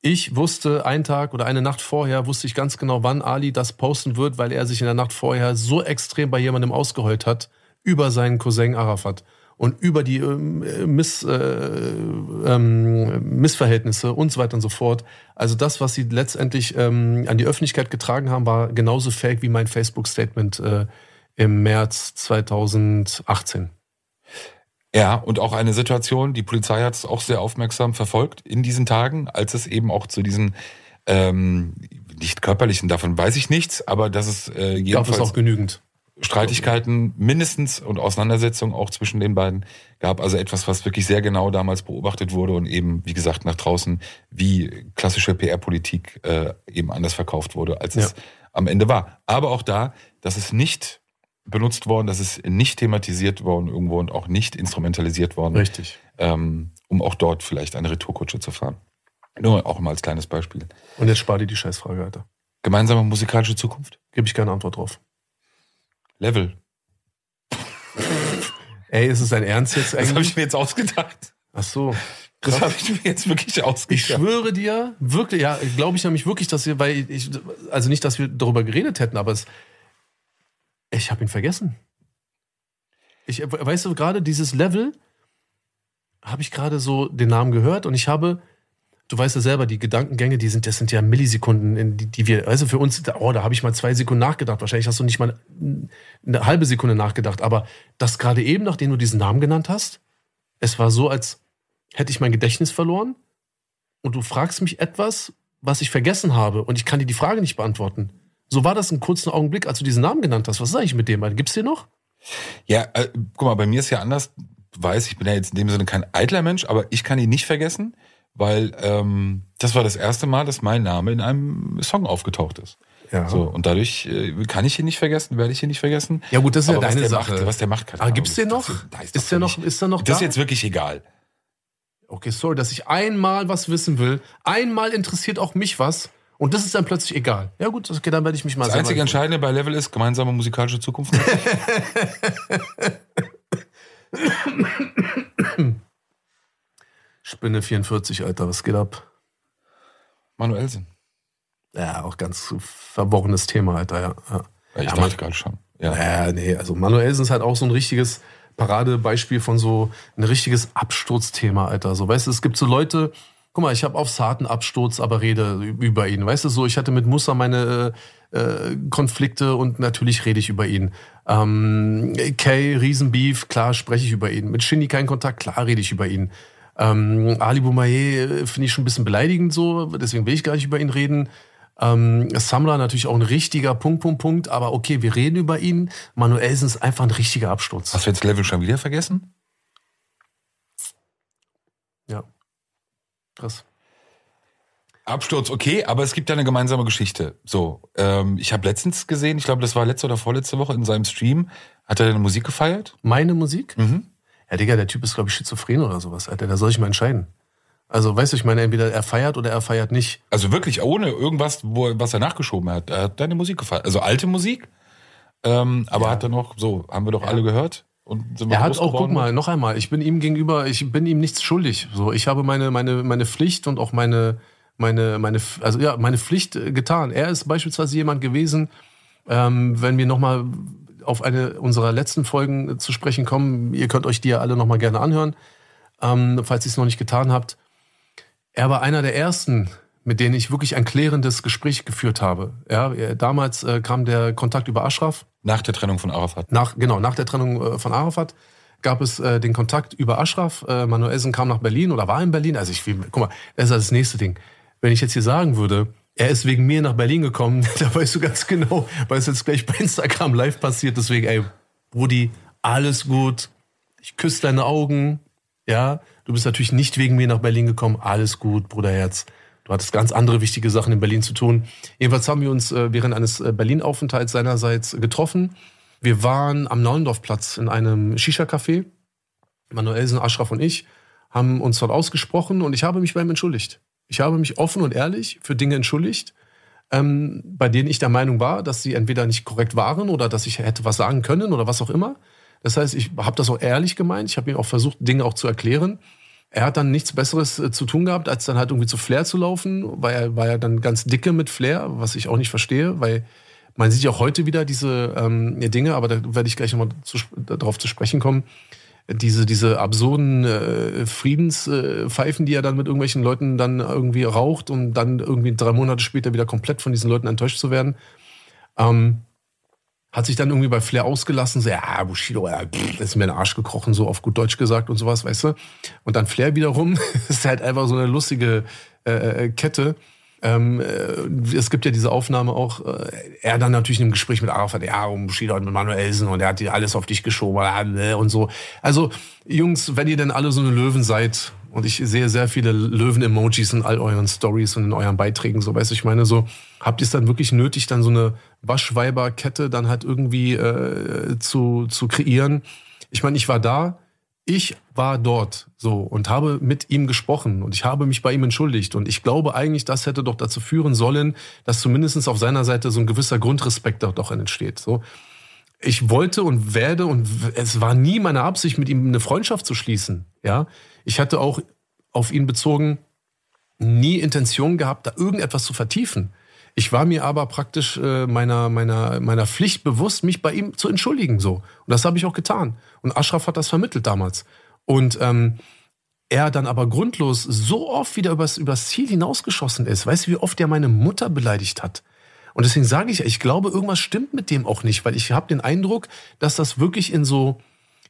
Speaker 1: Ich wusste einen Tag oder eine Nacht vorher, wusste ich ganz genau, wann Ali das posten wird, weil er sich in der Nacht vorher so extrem bei jemandem ausgeheult hat über seinen Cousin Arafat und über die ähm, Miss, äh, ähm, Missverhältnisse und so weiter und so fort. Also das, was sie letztendlich ähm, an die Öffentlichkeit getragen haben, war genauso fake wie mein Facebook-Statement äh, im März 2018.
Speaker 3: Ja, und auch eine Situation, die Polizei hat es auch sehr aufmerksam verfolgt in diesen Tagen, als es eben auch zu diesen ähm, nicht körperlichen, davon weiß ich nichts, aber dass es äh,
Speaker 1: jedenfalls Gab es auch genügend.
Speaker 3: Streitigkeiten mindestens und Auseinandersetzungen auch zwischen den beiden gab. Also etwas, was wirklich sehr genau damals beobachtet wurde und eben, wie gesagt, nach draußen wie klassische PR-Politik äh, eben anders verkauft wurde, als ja. es am Ende war. Aber auch da, dass es nicht benutzt worden, das ist nicht thematisiert worden irgendwo und auch nicht instrumentalisiert worden.
Speaker 1: Richtig.
Speaker 3: Ähm, um auch dort vielleicht eine Retourkutsche zu fahren. Nur auch mal als kleines Beispiel.
Speaker 1: Und jetzt spar dir die Scheißfrage, Alter.
Speaker 3: Gemeinsame musikalische Zukunft?
Speaker 1: Gebe ich keine Antwort drauf.
Speaker 3: Level.
Speaker 1: Ey, ist es ein Ernst jetzt
Speaker 3: eigentlich? Das habe ich mir jetzt ausgedacht.
Speaker 1: Ach so.
Speaker 3: Das habe ich mir jetzt wirklich ausgedacht.
Speaker 1: Ich schwöre dir, wirklich, ja, glaube ich nämlich wirklich, dass wir, weil ich, also nicht, dass wir darüber geredet hätten, aber es, ich habe ihn vergessen. Ich, weißt du, gerade dieses Level habe ich gerade so den Namen gehört und ich habe, du weißt ja selber, die Gedankengänge, die sind, das sind ja Millisekunden, die, die wir, also für uns, oh, da habe ich mal zwei Sekunden nachgedacht. Wahrscheinlich hast du nicht mal eine halbe Sekunde nachgedacht, aber das gerade eben, nachdem du diesen Namen genannt hast, es war so, als hätte ich mein Gedächtnis verloren und du fragst mich etwas, was ich vergessen habe und ich kann dir die Frage nicht beantworten. So war das einen kurzen Augenblick, als du diesen Namen genannt hast. Was ist eigentlich mit dem? Gibt's den noch?
Speaker 3: Ja, äh, guck mal, bei mir ist ja anders. Du weißt, ich bin ja jetzt in dem Sinne kein eitler Mensch, aber ich kann ihn nicht vergessen, weil ähm, das war das erste Mal, dass mein Name in einem Song aufgetaucht ist. Ja. So, und dadurch äh, kann ich ihn nicht vergessen, werde ich ihn nicht vergessen.
Speaker 1: Ja gut, das ist aber ja deine Sache.
Speaker 3: Macht, was der macht,
Speaker 1: kann Aber gibt's den noch?
Speaker 3: Das, ist, ist der noch, ist der noch
Speaker 1: Das da? ist jetzt wirklich egal. Okay, sorry, dass ich einmal was wissen will. Einmal interessiert auch mich was. Und das ist dann plötzlich egal. Ja gut, okay, dann werde ich mich mal
Speaker 3: Das einzige Entscheidende bei Level ist gemeinsame musikalische Zukunft.
Speaker 1: Spinne 44, Alter, was geht ab?
Speaker 3: Manuelsen.
Speaker 1: Ja, auch ganz verworrenes Thema, Alter, ja. ja.
Speaker 3: ich ja, dachte gerade schon.
Speaker 1: Ja. ja, nee, also Manuelsen ist halt auch so ein richtiges Paradebeispiel von so ein richtiges Absturzthema, Alter. So, weißt du, es gibt so Leute, guck mal, ich habe auf harten Absturz, aber rede über ihn. Weißt du, so, ich hatte mit Musa meine äh, Konflikte und natürlich rede ich über ihn. Ähm, Kay, Riesenbeef, klar spreche ich über ihn. Mit Shindy kein Kontakt, klar rede ich über ihn. Ähm, Ali Boumaier äh, finde ich schon ein bisschen beleidigend so, deswegen will ich gar nicht über ihn reden. Ähm, Samra natürlich auch ein richtiger Punkt, Punkt, Punkt, aber okay, wir reden über ihn. Manuelsen ist einfach ein richtiger Absturz.
Speaker 3: Hast du jetzt Level schon wieder vergessen?
Speaker 1: Ja. Krass.
Speaker 3: Absturz, okay, aber es gibt ja eine gemeinsame Geschichte. So, ähm, ich habe letztens gesehen, ich glaube, das war letzte oder vorletzte Woche in seinem Stream, hat er eine Musik gefeiert?
Speaker 1: Meine Musik?
Speaker 3: Mhm.
Speaker 1: Ja, Digga, der Typ ist, glaube ich, schizophren oder sowas, Alter. Da soll ich mal entscheiden. Also, weißt du, ich meine, entweder er feiert oder er feiert nicht.
Speaker 3: Also wirklich ohne irgendwas, wo, was er nachgeschoben hat. Er hat deine Musik gefeiert. Also alte Musik, ähm, aber ja. hat er noch, so, haben wir doch ja. alle gehört.
Speaker 1: Und er hat auch, guck mal, noch einmal, ich bin ihm gegenüber, ich bin ihm nichts schuldig. So, ich habe meine, meine, meine Pflicht und auch meine, meine, meine, also ja, meine Pflicht äh, getan. Er ist beispielsweise jemand gewesen, ähm, wenn wir nochmal auf eine unserer letzten Folgen zu sprechen kommen, ihr könnt euch die ja alle nochmal gerne anhören, ähm, falls ihr es noch nicht getan habt. Er war einer der ersten, mit denen ich wirklich ein klärendes Gespräch geführt habe. Ja, damals äh, kam der Kontakt über Ashraf.
Speaker 3: Nach der Trennung von Arafat.
Speaker 1: Nach, genau, nach der Trennung äh, von Arafat gab es äh, den Kontakt über Ashraf. Äh, Manuelsen kam nach Berlin oder war in Berlin. Also ich, guck mal, das ist das nächste Ding. Wenn ich jetzt hier sagen würde, er ist wegen mir nach Berlin gekommen, da weißt du ganz genau, weil es jetzt gleich bei Instagram live passiert. Deswegen, ey, Brudi, alles gut. Ich küsse deine Augen. Ja, du bist natürlich nicht wegen mir nach Berlin gekommen. Alles gut, Bruderherz. Du hattest ganz andere wichtige Sachen in Berlin zu tun. Jedenfalls haben wir uns äh, während eines äh, Berlin-Aufenthalts seinerseits getroffen. Wir waren am Naulendorfplatz in einem Shisha-Café. Manuelsen, Ashraf und ich haben uns dort ausgesprochen und ich habe mich bei ihm entschuldigt. Ich habe mich offen und ehrlich für Dinge entschuldigt, ähm, bei denen ich der Meinung war, dass sie entweder nicht korrekt waren oder dass ich hätte was sagen können oder was auch immer. Das heißt, ich habe das auch ehrlich gemeint. Ich habe ihm auch versucht, Dinge auch zu erklären. er hat dann nichts Besseres äh, zu tun gehabt, als dann halt irgendwie zu Flair zu laufen, weil er war ja dann ganz dicke mit Flair, was ich auch nicht verstehe, weil man sieht ja auch heute wieder diese ähm, Dinge, aber da werde ich gleich nochmal zu, darauf zu sprechen kommen. Diese, diese absurden äh, Friedenspfeifen, die er dann mit irgendwelchen Leuten dann irgendwie raucht, um dann irgendwie drei Monate später wieder komplett von diesen Leuten enttäuscht zu werden. Ähm, hat sich dann irgendwie bei Flair ausgelassen, so, ja, Bushido, ja, pff, ist mir in Arsch gekrochen, so auf gut Deutsch gesagt und sowas, weißt du. Und dann Flair wiederum, ist halt einfach so eine lustige äh, äh, Kette. Ähm, äh, es gibt ja diese Aufnahme auch, äh, er dann natürlich in einem Gespräch mit Arafat, ja, um Bushido und mit Manuelsen und er hat dir alles auf dich geschoben und so. Also, Jungs, wenn ihr denn alle so eine Löwen seid, und ich sehe sehr viele Löwen-Emojis in all euren Stories und in euren Beiträgen, so weißt du, ich meine, so, habt ihr es dann wirklich nötig, dann so eine Waschweiberkette dann halt irgendwie äh, zu, zu kreieren? Ich meine, ich war da, ich war dort so und habe mit ihm gesprochen und ich habe mich bei ihm entschuldigt. Und ich glaube eigentlich, das hätte doch dazu führen sollen, dass zumindest auf seiner Seite so ein gewisser Grundrespekt doch entsteht. So. Ich wollte und werde und es war nie meine Absicht, mit ihm eine Freundschaft zu schließen. Ja, ich hatte auch auf ihn bezogen nie Intention gehabt, da irgendetwas zu vertiefen. Ich war mir aber praktisch äh, meiner, meiner, meiner Pflicht bewusst, mich bei ihm zu entschuldigen. So. Und das habe ich auch getan. Und Ashraf hat das vermittelt damals. Und ähm, er dann aber grundlos so oft wieder übers, übers Ziel hinausgeschossen ist. Weißt du, wie oft er meine Mutter beleidigt hat? Und deswegen sage ich, ich glaube, irgendwas stimmt mit dem auch nicht, weil ich habe den Eindruck, dass das wirklich in so,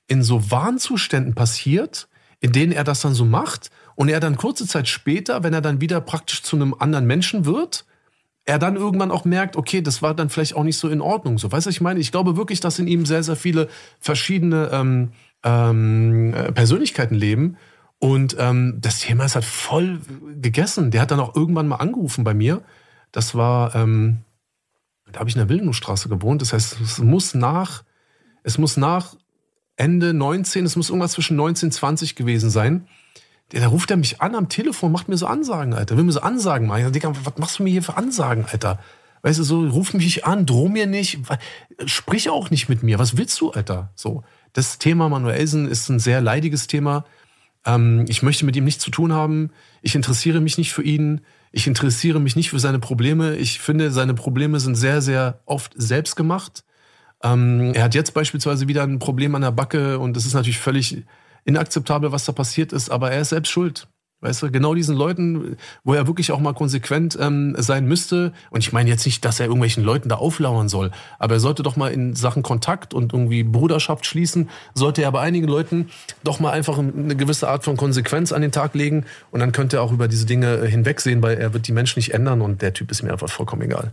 Speaker 1: in so Warnzuständen passiert, in denen er das dann so macht und er dann kurze Zeit später, wenn er dann wieder praktisch zu einem anderen Menschen wird, er dann irgendwann auch merkt, okay, das war dann vielleicht auch nicht so in Ordnung. So, weißt du, ich meine, ich glaube wirklich, dass in ihm sehr, sehr viele verschiedene ähm, ähm, äh, Persönlichkeiten leben. Und ähm, das Thema ist halt voll gegessen. Der hat dann auch irgendwann mal angerufen bei mir. Das war, ähm, da habe ich in der Wildenstraße gewohnt. Das heißt, es muss nach, es muss nach Ende 19, es muss irgendwas zwischen 19 und 20 gewesen sein. Da ruft er mich an am Telefon, macht mir so Ansagen, Alter. Will mir so Ansagen machen. Ich Digga, was machst du mir hier für Ansagen, Alter? Weißt du, so, ruf mich an, droh mir nicht, sprich auch nicht mit mir. Was willst du, Alter? So. Das Thema Manuelsen ist ein sehr leidiges Thema. Ähm, ich möchte mit ihm nichts zu tun haben. Ich interessiere mich nicht für ihn. Ich interessiere mich nicht für seine Probleme. Ich finde, seine Probleme sind sehr, sehr oft selbst gemacht. Ähm, er hat jetzt beispielsweise wieder ein Problem an der Backe und es ist natürlich völlig inakzeptabel, was da passiert ist, aber er ist selbst schuld. Weißt du, genau diesen Leuten, wo er wirklich auch mal konsequent ähm, sein müsste. Und ich meine jetzt nicht, dass er irgendwelchen Leuten da auflauern soll, aber er sollte doch mal in Sachen Kontakt und irgendwie Bruderschaft schließen, sollte er bei einigen Leuten doch mal einfach eine gewisse Art von Konsequenz an den Tag legen. Und dann könnte er auch über diese Dinge äh, hinwegsehen, weil er wird die Menschen nicht ändern und der Typ ist mir einfach vollkommen egal.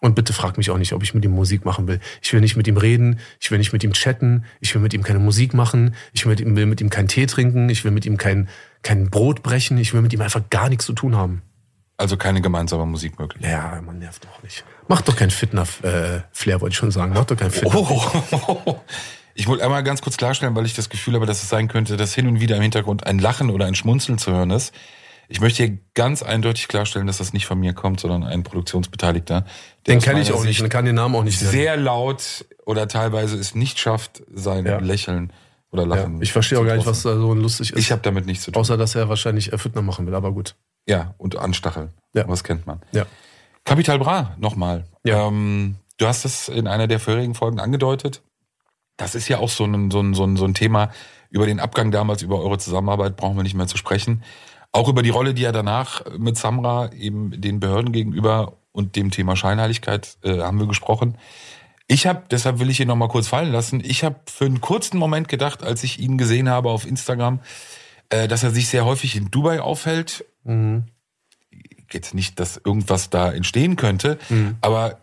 Speaker 1: Und bitte frag mich auch nicht, ob ich mit ihm Musik machen will. Ich will nicht mit ihm reden, ich will nicht mit ihm chatten, ich will mit ihm keine Musik machen, ich will mit ihm, will mit ihm keinen Tee trinken, ich will mit ihm kein, kein Brot brechen, ich will mit ihm einfach gar nichts zu tun haben.
Speaker 3: Also keine gemeinsame Musik möglich.
Speaker 1: Ja, man nervt doch nicht. Mach doch kein Fitner-Flair, äh, wollte ich schon sagen. Mach doch kein Fitner.
Speaker 3: Oh. Ich wollte einmal ganz kurz klarstellen, weil ich das Gefühl habe, dass es sein könnte, dass hin und wieder im Hintergrund ein Lachen oder ein Schmunzeln zu hören ist. Ich möchte hier ganz eindeutig klarstellen, dass das nicht von mir kommt, sondern ein Produktionsbeteiligter.
Speaker 1: Den kenne ich auch nicht und kann den Namen auch nicht
Speaker 3: nennen. Sehr laut oder teilweise es nicht schafft, sein ja. Lächeln oder Lachen.
Speaker 1: Ja, ich verstehe auch gar nicht, was da so lustig ist.
Speaker 3: Ich habe damit nichts zu tun.
Speaker 1: Außer, dass er wahrscheinlich Erfüttner machen will, aber gut.
Speaker 3: Ja, und anstacheln. Ja. Was kennt man.
Speaker 1: Ja.
Speaker 3: Capital Bra, nochmal. Ja. Ähm, du hast es in einer der vorherigen Folgen angedeutet. Das ist ja auch so ein, so, ein, so, ein, so ein Thema. Über den Abgang damals, über eure Zusammenarbeit brauchen wir nicht mehr zu sprechen. Auch über die Rolle, die er danach mit Samra eben den Behörden gegenüber und dem Thema Scheinheiligkeit äh, haben wir gesprochen. Ich habe, deshalb will ich ihn noch mal kurz fallen lassen, ich habe für einen kurzen Moment gedacht, als ich ihn gesehen habe auf Instagram, äh, dass er sich sehr häufig in Dubai aufhält. Mhm. Jetzt nicht, dass irgendwas da entstehen könnte, mhm. aber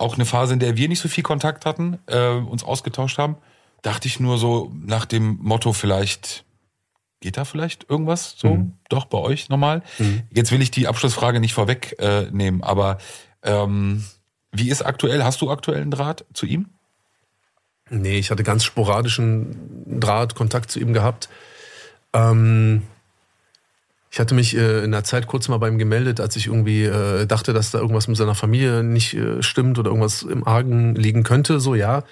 Speaker 3: auch eine Phase, in der wir nicht so viel Kontakt hatten, äh, uns ausgetauscht haben, dachte ich nur so nach dem Motto vielleicht Geht da vielleicht irgendwas so? Mhm. Doch bei euch nochmal? Mhm. Jetzt will ich die Abschlussfrage nicht vorwegnehmen, äh, aber ähm, wie ist aktuell? Hast du aktuellen Draht zu ihm?
Speaker 1: Nee, ich hatte ganz sporadischen Draht, Kontakt zu ihm gehabt. Ähm, ich hatte mich äh, in der Zeit kurz mal bei ihm gemeldet, als ich irgendwie äh, dachte, dass da irgendwas mit seiner Familie nicht äh, stimmt oder irgendwas im Argen liegen könnte. So, ja.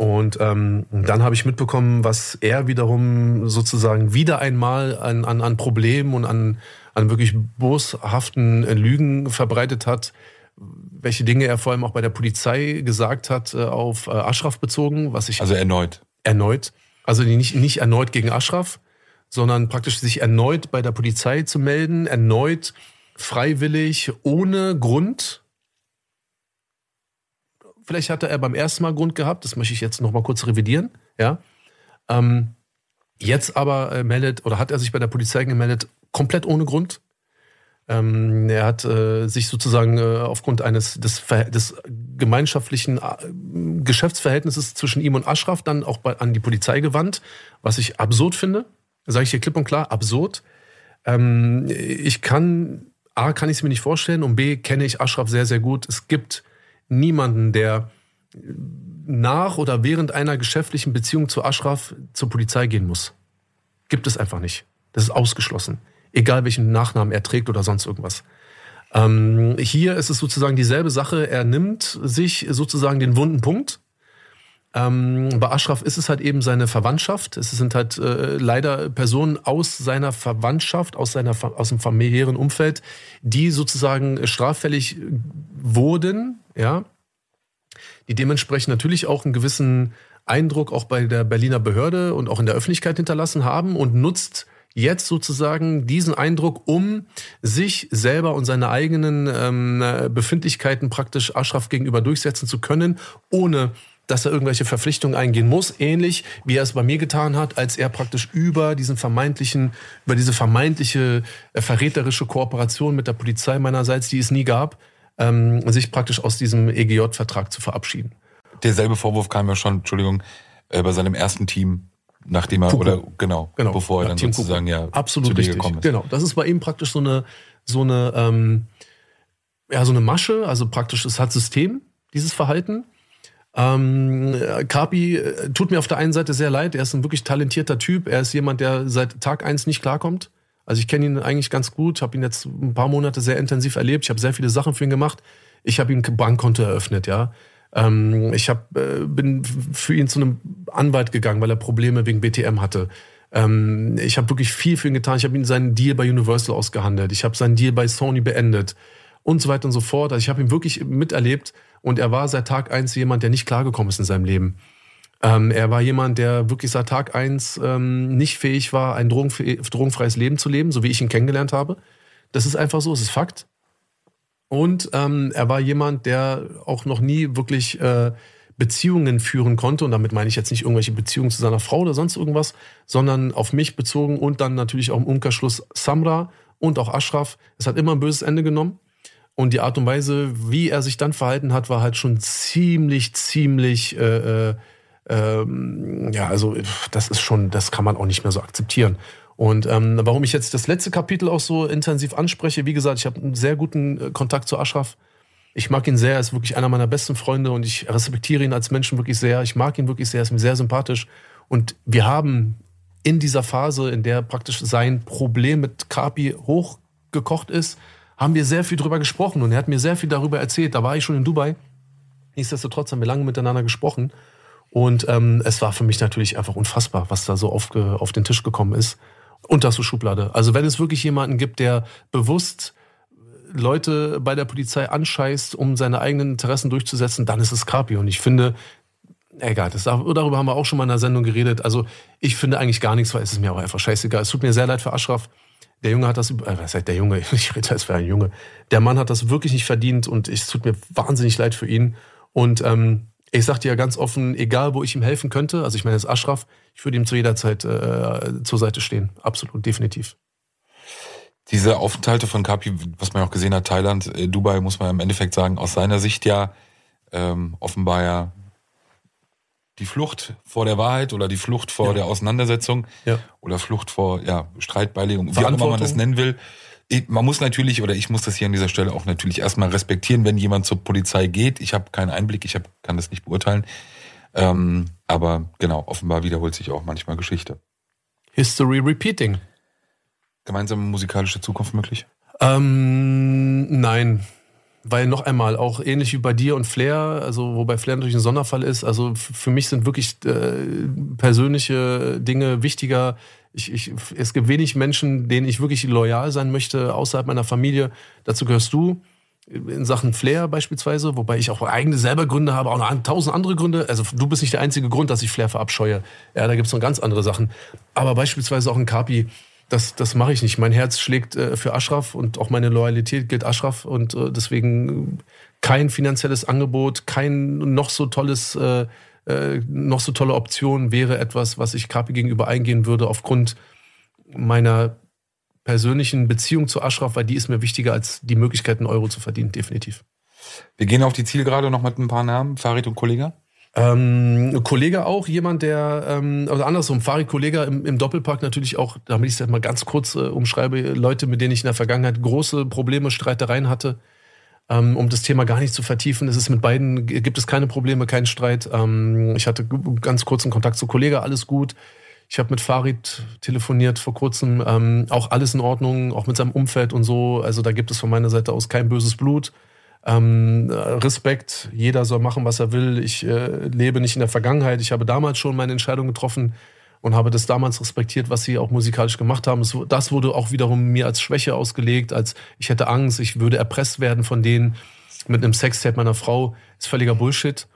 Speaker 1: Und ähm, dann habe ich mitbekommen, was er wiederum sozusagen wieder einmal an, an, an Problemen und an, an wirklich boshaften Lügen verbreitet hat, welche Dinge er vor allem auch bei der Polizei gesagt hat, äh, auf äh, Ashraf bezogen, was ich.
Speaker 3: Also erneut.
Speaker 1: Erneut. Also nicht, nicht erneut gegen Ashraf, sondern praktisch sich erneut bei der Polizei zu melden, erneut freiwillig, ohne Grund Vielleicht hatte er beim ersten Mal Grund gehabt, das möchte ich jetzt noch mal kurz revidieren. Ja. Ähm, jetzt aber äh, meldet oder hat er sich bei der Polizei gemeldet, komplett ohne Grund. Ähm, er hat äh, sich sozusagen äh, aufgrund eines des, des gemeinschaftlichen äh, Geschäftsverhältnisses zwischen ihm und Ashraf dann auch bei, an die Polizei gewandt, was ich absurd finde. Sage ich hier klipp und klar, absurd. Ähm, ich kann, A, kann ich es mir nicht vorstellen und B, kenne ich Ashraf sehr, sehr gut. Es gibt niemanden, der nach oder während einer geschäftlichen Beziehung zu Ashraf zur Polizei gehen muss. Gibt es einfach nicht. Das ist ausgeschlossen. Egal welchen Nachnamen er trägt oder sonst irgendwas. Ähm, hier ist es sozusagen dieselbe Sache. Er nimmt sich sozusagen den wunden Punkt. Ähm, bei Ashraf ist es halt eben seine Verwandtschaft. Es sind halt äh, leider Personen aus seiner Verwandtschaft, aus, seiner, aus dem familiären Umfeld, die sozusagen straffällig wurden ja, die dementsprechend natürlich auch einen gewissen Eindruck auch bei der Berliner Behörde und auch in der Öffentlichkeit hinterlassen haben und nutzt jetzt sozusagen diesen Eindruck, um sich selber und seine eigenen ähm, Befindlichkeiten praktisch Aschraf gegenüber durchsetzen zu können, ohne dass er irgendwelche Verpflichtungen eingehen muss, ähnlich wie er es bei mir getan hat, als er praktisch über diesen vermeintlichen, über diese vermeintliche äh, verräterische Kooperation mit der Polizei meinerseits, die es nie gab, ähm, sich praktisch aus diesem EGJ-Vertrag zu verabschieden.
Speaker 3: Derselbe Vorwurf kam ja schon, Entschuldigung, äh, bei seinem ersten Team, nachdem er, Kuku. oder genau,
Speaker 1: genau,
Speaker 3: bevor er dann Team sozusagen Kuku. ja
Speaker 1: Absolut zu richtig. gekommen ist. Genau, das ist bei ihm praktisch so eine, so eine, ähm, ja, so eine Masche, also praktisch, es hat System, dieses Verhalten. Ähm, Kapi äh, tut mir auf der einen Seite sehr leid, er ist ein wirklich talentierter Typ, er ist jemand, der seit Tag eins nicht klarkommt. Also ich kenne ihn eigentlich ganz gut, habe ihn jetzt ein paar Monate sehr intensiv erlebt. Ich habe sehr viele Sachen für ihn gemacht. Ich habe ihm ein Bankkonto eröffnet, ja. Ähm, ich hab, äh, bin für ihn zu einem Anwalt gegangen, weil er Probleme wegen BTM hatte. Ähm, ich habe wirklich viel für ihn getan. Ich habe ihm seinen Deal bei Universal ausgehandelt. Ich habe seinen Deal bei Sony beendet und so weiter und so fort. Also ich habe ihn wirklich miterlebt und er war seit Tag eins jemand, der nicht klargekommen ist in seinem Leben. Ähm, er war jemand, der wirklich seit Tag eins ähm, nicht fähig war, ein drogenfreies Leben zu leben, so wie ich ihn kennengelernt habe. Das ist einfach so, es ist Fakt. Und ähm, er war jemand, der auch noch nie wirklich äh, Beziehungen führen konnte. Und damit meine ich jetzt nicht irgendwelche Beziehungen zu seiner Frau oder sonst irgendwas, sondern auf mich bezogen und dann natürlich auch im Umkehrschluss Samra und auch Ashraf. Es hat immer ein böses Ende genommen. Und die Art und Weise, wie er sich dann verhalten hat, war halt schon ziemlich, ziemlich äh, äh ähm, ja, also das ist schon, das kann man auch nicht mehr so akzeptieren. Und ähm, warum ich jetzt das letzte Kapitel auch so intensiv anspreche, wie gesagt, ich habe einen sehr guten äh, Kontakt zu Ashraf. Ich mag ihn sehr, er ist wirklich einer meiner besten Freunde und ich respektiere ihn als Menschen wirklich sehr. Ich mag ihn wirklich sehr, er ist mir sehr sympathisch. Und wir haben in dieser Phase, in der praktisch sein Problem mit Kapi hochgekocht ist, haben wir sehr viel drüber gesprochen und er hat mir sehr viel darüber erzählt. Da war ich schon in Dubai. Nichtsdestotrotz haben wir lange miteinander gesprochen und ähm, es war für mich natürlich einfach unfassbar, was da so auf, auf den Tisch gekommen ist. Unterste Schublade. Also wenn es wirklich jemanden gibt, der bewusst Leute bei der Polizei anscheißt, um seine eigenen Interessen durchzusetzen, dann ist es Carpi. Und ich finde, egal, das, darüber haben wir auch schon mal in der Sendung geredet. Also ich finde eigentlich gar nichts, weil es ist mir auch einfach scheißegal. Es tut mir sehr leid für Ashraf. Der Junge hat das, äh, was heißt der Junge? Ich rede als für einen Junge. Der Mann hat das wirklich nicht verdient und es tut mir wahnsinnig leid für ihn. Und ähm, ich sag dir ja ganz offen, egal wo ich ihm helfen könnte, also ich meine, es ist Ashraf, ich würde ihm zu jeder Zeit äh, zur Seite stehen. Absolut, definitiv.
Speaker 3: Diese Aufenthalte von Kapi, was man ja auch gesehen hat, Thailand, äh, Dubai, muss man im Endeffekt sagen, aus seiner Sicht ja ähm, offenbar ja die Flucht vor der Wahrheit oder die Flucht vor ja. der Auseinandersetzung
Speaker 1: ja.
Speaker 3: oder Flucht vor ja, Streitbeilegung, wie auch immer man das nennen will man muss natürlich, oder ich muss das hier an dieser Stelle auch natürlich erstmal respektieren, wenn jemand zur Polizei geht. Ich habe keinen Einblick, ich hab, kann das nicht beurteilen. Ähm, aber genau, offenbar wiederholt sich auch manchmal Geschichte.
Speaker 1: History repeating.
Speaker 3: Gemeinsame musikalische Zukunft möglich?
Speaker 1: Ähm, nein. weil noch einmal auch ähnlich wie bei dir und Flair, also wobei Flair natürlich ein Sonderfall ist, also für mich sind wirklich äh, persönliche Dinge wichtiger. Ich, ich, es gibt wenig Menschen, denen ich wirklich loyal sein möchte, außerhalb meiner Familie. Dazu gehörst du in Sachen Flair beispielsweise, wobei ich auch eigene selber Gründe habe, auch noch tausend andere Gründe. Also du bist nicht der einzige Grund, dass ich Flair verabscheue. Ja, da gibt es noch ganz andere Sachen. Aber beispielsweise auch ein Kapi, das, das mache ich nicht. Mein Herz schlägt äh, für Ashraf und auch meine Loyalität gilt Ashraf und äh, deswegen kein finanzielles Angebot, kein noch so tolles, äh, äh, noch so tolle Option wäre etwas, was ich Kapi gegenüber eingehen würde aufgrund meiner persönlichen Beziehung zu Ashraf, weil die ist mir wichtiger als die Möglichkeit, einen Euro zu verdienen, definitiv.
Speaker 3: Wir gehen auf die Zielgerade noch mit ein paar Namen. Farid und Kollege?
Speaker 1: Ähm, Kollege auch, jemand, der, ähm, oder andersrum, Farid Kollege im, im Doppelpark natürlich auch, damit ich es mal ganz kurz äh, umschreibe, Leute, mit denen ich in der Vergangenheit große Probleme, Streitereien hatte. Ähm, um das Thema gar nicht zu vertiefen, es ist mit beiden, gibt es keine Probleme, keinen Streit. Ähm, ich hatte ganz kurzen Kontakt zu Kollege, alles gut. Ich habe mit Farid telefoniert vor kurzem, ähm, auch alles in Ordnung, auch mit seinem Umfeld und so. Also da gibt es von meiner Seite aus kein böses Blut. Respekt, jeder soll machen, was er will. Ich äh, lebe nicht in der Vergangenheit. Ich habe damals schon meine Entscheidung getroffen und habe das damals respektiert, was sie auch musikalisch gemacht haben. Das wurde auch wiederum mir als Schwäche ausgelegt, als ich hätte Angst, ich würde erpresst werden von denen mit einem Sextape meiner Frau. ist völliger Bullshit.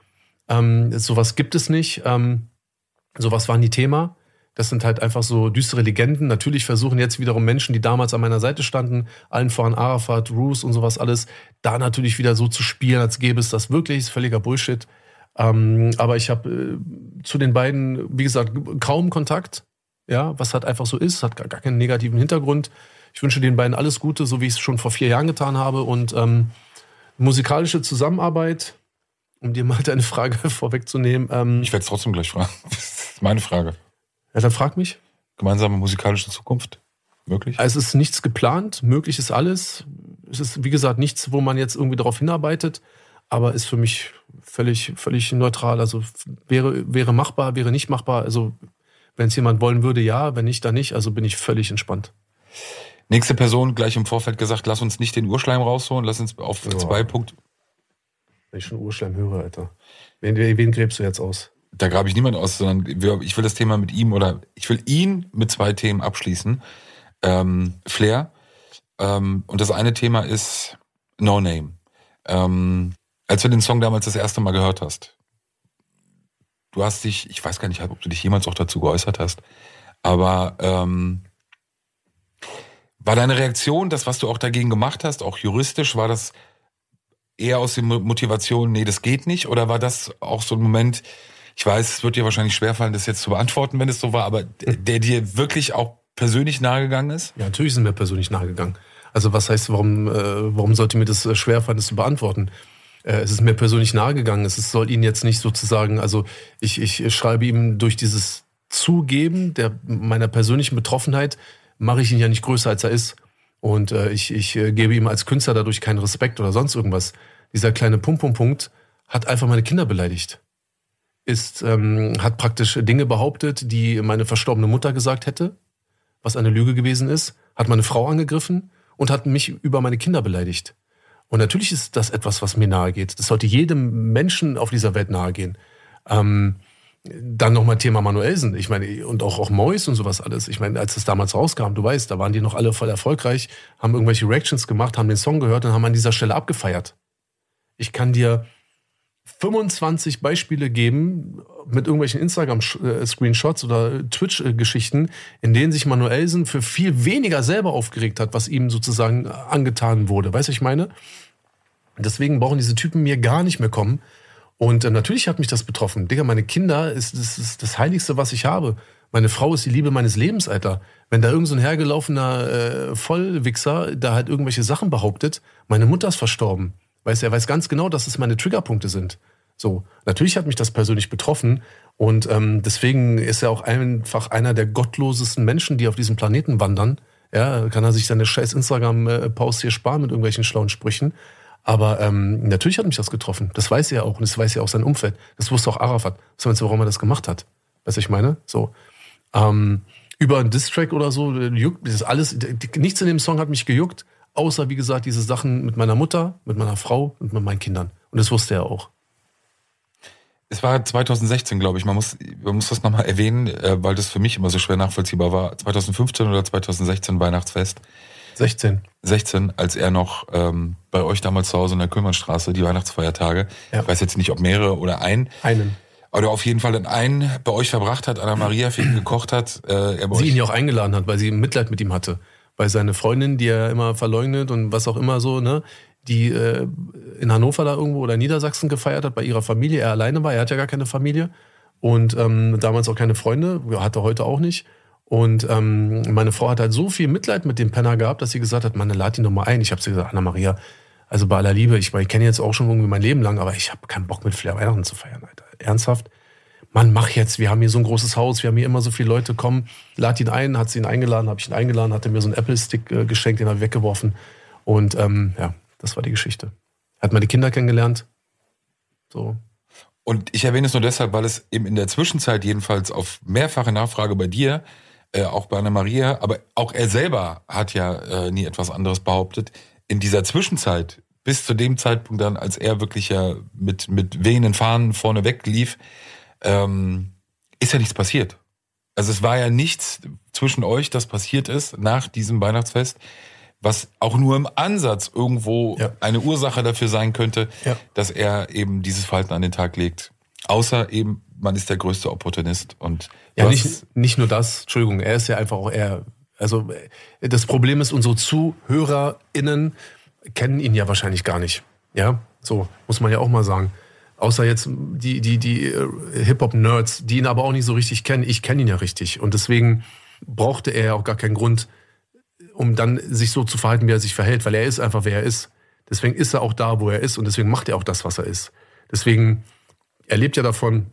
Speaker 1: Ähm, sowas gibt es nicht. Ähm, sowas war nie Thema. Das sind halt einfach so düstere Legenden. Natürlich versuchen jetzt wiederum Menschen, die damals an meiner Seite standen, allen voran Arafat, Roos und sowas alles, da natürlich wieder so zu spielen, als gäbe es das wirklich. Ist völliger Bullshit. Ähm, aber ich habe äh, zu den beiden, wie gesagt, kaum Kontakt. Ja, was halt einfach so ist, hat gar, gar keinen negativen Hintergrund. Ich wünsche den beiden alles Gute, so wie ich es schon vor vier Jahren getan habe. Und ähm, musikalische Zusammenarbeit, um dir mal deine Frage vorwegzunehmen. Ähm,
Speaker 3: ich werde es trotzdem gleich fragen. Das ist meine Frage.
Speaker 1: Ja, dann frag mich.
Speaker 3: Gemeinsame musikalische Zukunft? Möglich?
Speaker 1: Es ist nichts geplant, möglich ist alles. Es ist, wie gesagt, nichts, wo man jetzt irgendwie darauf hinarbeitet, aber ist für mich völlig, völlig neutral. Also wäre, wäre machbar, wäre nicht machbar. Also wenn es jemand wollen würde, ja, wenn nicht, dann nicht. Also bin ich völlig entspannt.
Speaker 3: Nächste Person gleich im Vorfeld gesagt, lass uns nicht den Urschleim rausholen, lass uns auf ja. zwei Punkte.
Speaker 1: Wenn ich schon Urschleim höre, Alter. Wen, wen gräbst du jetzt aus?
Speaker 3: da grabe ich niemand aus, sondern ich will das Thema mit ihm oder ich will ihn mit zwei Themen abschließen. Ähm, Flair. Ähm, und das eine Thema ist No Name. Ähm, als du den Song damals das erste Mal gehört hast, du hast dich, ich weiß gar nicht, ob du dich jemals auch dazu geäußert hast, aber ähm, war deine Reaktion, das, was du auch dagegen gemacht hast, auch juristisch, war das eher aus der Motivation, nee, das geht nicht? Oder war das auch so ein Moment, ich weiß, es wird dir wahrscheinlich schwerfallen, das jetzt zu beantworten, wenn es so war, aber der dir wirklich auch persönlich nahegegangen ist?
Speaker 1: Ja, natürlich sind mir persönlich nahegegangen. Also was heißt, warum, äh, warum sollte mir das äh, schwerfallen, das zu beantworten? Äh, es ist mir persönlich nahegegangen. Es soll ihn jetzt nicht sozusagen, also ich, ich schreibe ihm durch dieses Zugeben der meiner persönlichen Betroffenheit, mache ich ihn ja nicht größer, als er ist. Und äh, ich, ich äh, gebe ihm als Künstler dadurch keinen Respekt oder sonst irgendwas. Dieser kleine Pum-Pum-Punkt hat einfach meine Kinder beleidigt ist, ähm, hat praktisch Dinge behauptet, die meine verstorbene Mutter gesagt hätte, was eine Lüge gewesen ist, hat meine Frau angegriffen und hat mich über meine Kinder beleidigt. Und natürlich ist das etwas, was mir nahe geht. Das sollte jedem Menschen auf dieser Welt nahe gehen. Ähm, dann nochmal Thema Manuelsen. Ich meine, und auch, auch Mois und sowas alles. Ich meine, als das damals rauskam, du weißt, da waren die noch alle voll erfolgreich, haben irgendwelche Reactions gemacht, haben den Song gehört und haben an dieser Stelle abgefeiert. Ich kann dir 25 Beispiele geben mit irgendwelchen Instagram-Screenshots oder Twitch-Geschichten, in denen sich Manuelsen für viel weniger selber aufgeregt hat, was ihm sozusagen angetan wurde. Weißt du, ich meine? Deswegen brauchen diese Typen mir gar nicht mehr kommen. Und äh, natürlich hat mich das betroffen. Digga, meine Kinder ist das, ist das Heiligste, was ich habe. Meine Frau ist die Liebe meines Lebens, Alter. Wenn da irgend so ein hergelaufener äh, Vollwichser da halt irgendwelche Sachen behauptet, meine Mutter ist verstorben. Weißt er weiß ganz genau, dass es meine Triggerpunkte sind. So, natürlich hat mich das persönlich betroffen und ähm, deswegen ist er auch einfach einer der gottlosesten Menschen, die auf diesem Planeten wandern. Ja, kann er sich seine scheiß Instagram-Posts hier sparen mit irgendwelchen schlauen Sprüchen. Aber ähm, natürlich hat mich das getroffen. Das weiß er auch und das weiß ja auch sein Umfeld. Das wusste auch Arafat. Das meinst du, warum er das gemacht hat? Weißt du, ich meine? So. Ähm, über einen Distrack oder so, juckt, das alles, nichts in dem Song hat mich gejuckt. Außer wie gesagt diese Sachen mit meiner Mutter, mit meiner Frau und mit meinen Kindern. Und das wusste er auch.
Speaker 3: Es war 2016, glaube ich. Man muss, man muss das nochmal erwähnen, äh, weil das für mich immer so schwer nachvollziehbar war. 2015 oder 2016 Weihnachtsfest.
Speaker 1: 16.
Speaker 3: 16, als er noch ähm, bei euch damals zu Hause in der Kümmernstraße, die Weihnachtsfeiertage,
Speaker 1: Ja.
Speaker 3: ich weiß jetzt nicht, ob mehrere oder ein,
Speaker 1: Einen.
Speaker 3: aber auf jeden Fall dann einen bei euch verbracht hat, Anna Maria für ihn gekocht hat. Äh, er bei
Speaker 1: Sie
Speaker 3: euch,
Speaker 1: ihn ja auch eingeladen hat, weil sie Mitleid mit ihm hatte. Weil seine Freundin, die er immer verleugnet und was auch immer so, ne, die äh, in Hannover da irgendwo oder in Niedersachsen gefeiert hat, bei ihrer Familie, er alleine war, er hat ja gar keine Familie und ähm, damals auch keine Freunde, ja, hat er heute auch nicht. Und ähm, meine Frau hat halt so viel Mitleid mit dem Penner gehabt, dass sie gesagt hat, Mann, lad ihn doch mal ein. Ich habe sie gesagt, Anna Maria, also bei aller Liebe, ich, ich kenne jetzt auch schon irgendwie mein Leben lang, aber ich habe keinen Bock mit Flair Weihnachten zu feiern, Alter. Ernsthaft? Mann, mach jetzt, wir haben hier so ein großes Haus, wir haben hier immer so viele Leute, komm, lad ihn ein, hat sie ihn eingeladen, habe ich ihn eingeladen, hat er mir so einen Apple-Stick äh, geschenkt, den habe ich weggeworfen. Und ähm, ja, das war die Geschichte. Hat meine Kinder kennengelernt. So.
Speaker 3: Und ich erwähne es nur deshalb, weil es eben in der Zwischenzeit jedenfalls auf mehrfache Nachfrage bei dir, äh, auch bei Anna Maria, aber auch er selber hat ja äh, nie etwas anderes behauptet. In dieser Zwischenzeit, bis zu dem Zeitpunkt dann, als er wirklich ja mit, mit wehenden Fahnen vorne weglief, ähm, ist ja nichts passiert. Also es war ja nichts zwischen euch, das passiert ist nach diesem Weihnachtsfest, was auch nur im Ansatz irgendwo
Speaker 1: Ja.
Speaker 3: eine Ursache dafür sein könnte,
Speaker 1: Ja.
Speaker 3: dass er eben dieses Verhalten an den Tag legt. Außer eben, man ist der größte Opportunist und
Speaker 1: Ja, nicht, nicht nur das, Entschuldigung, er ist ja einfach auch er. Also äh, das Problem ist, unsere ZuhörerInnen kennen ihn ja wahrscheinlich gar nicht. Ja, so muss man ja auch mal sagen. Außer jetzt die, die, die äh, Hip-Hop-Nerds, die ihn aber auch nicht so richtig kennen. Ich kenne ihn ja richtig. Und deswegen brauchte er ja auch gar keinen Grund, um dann sich so zu verhalten, wie er sich verhält, weil er ist einfach, wer er ist. Deswegen ist er auch da, wo er ist und deswegen macht er auch das, was er ist. Deswegen, er lebt ja davon,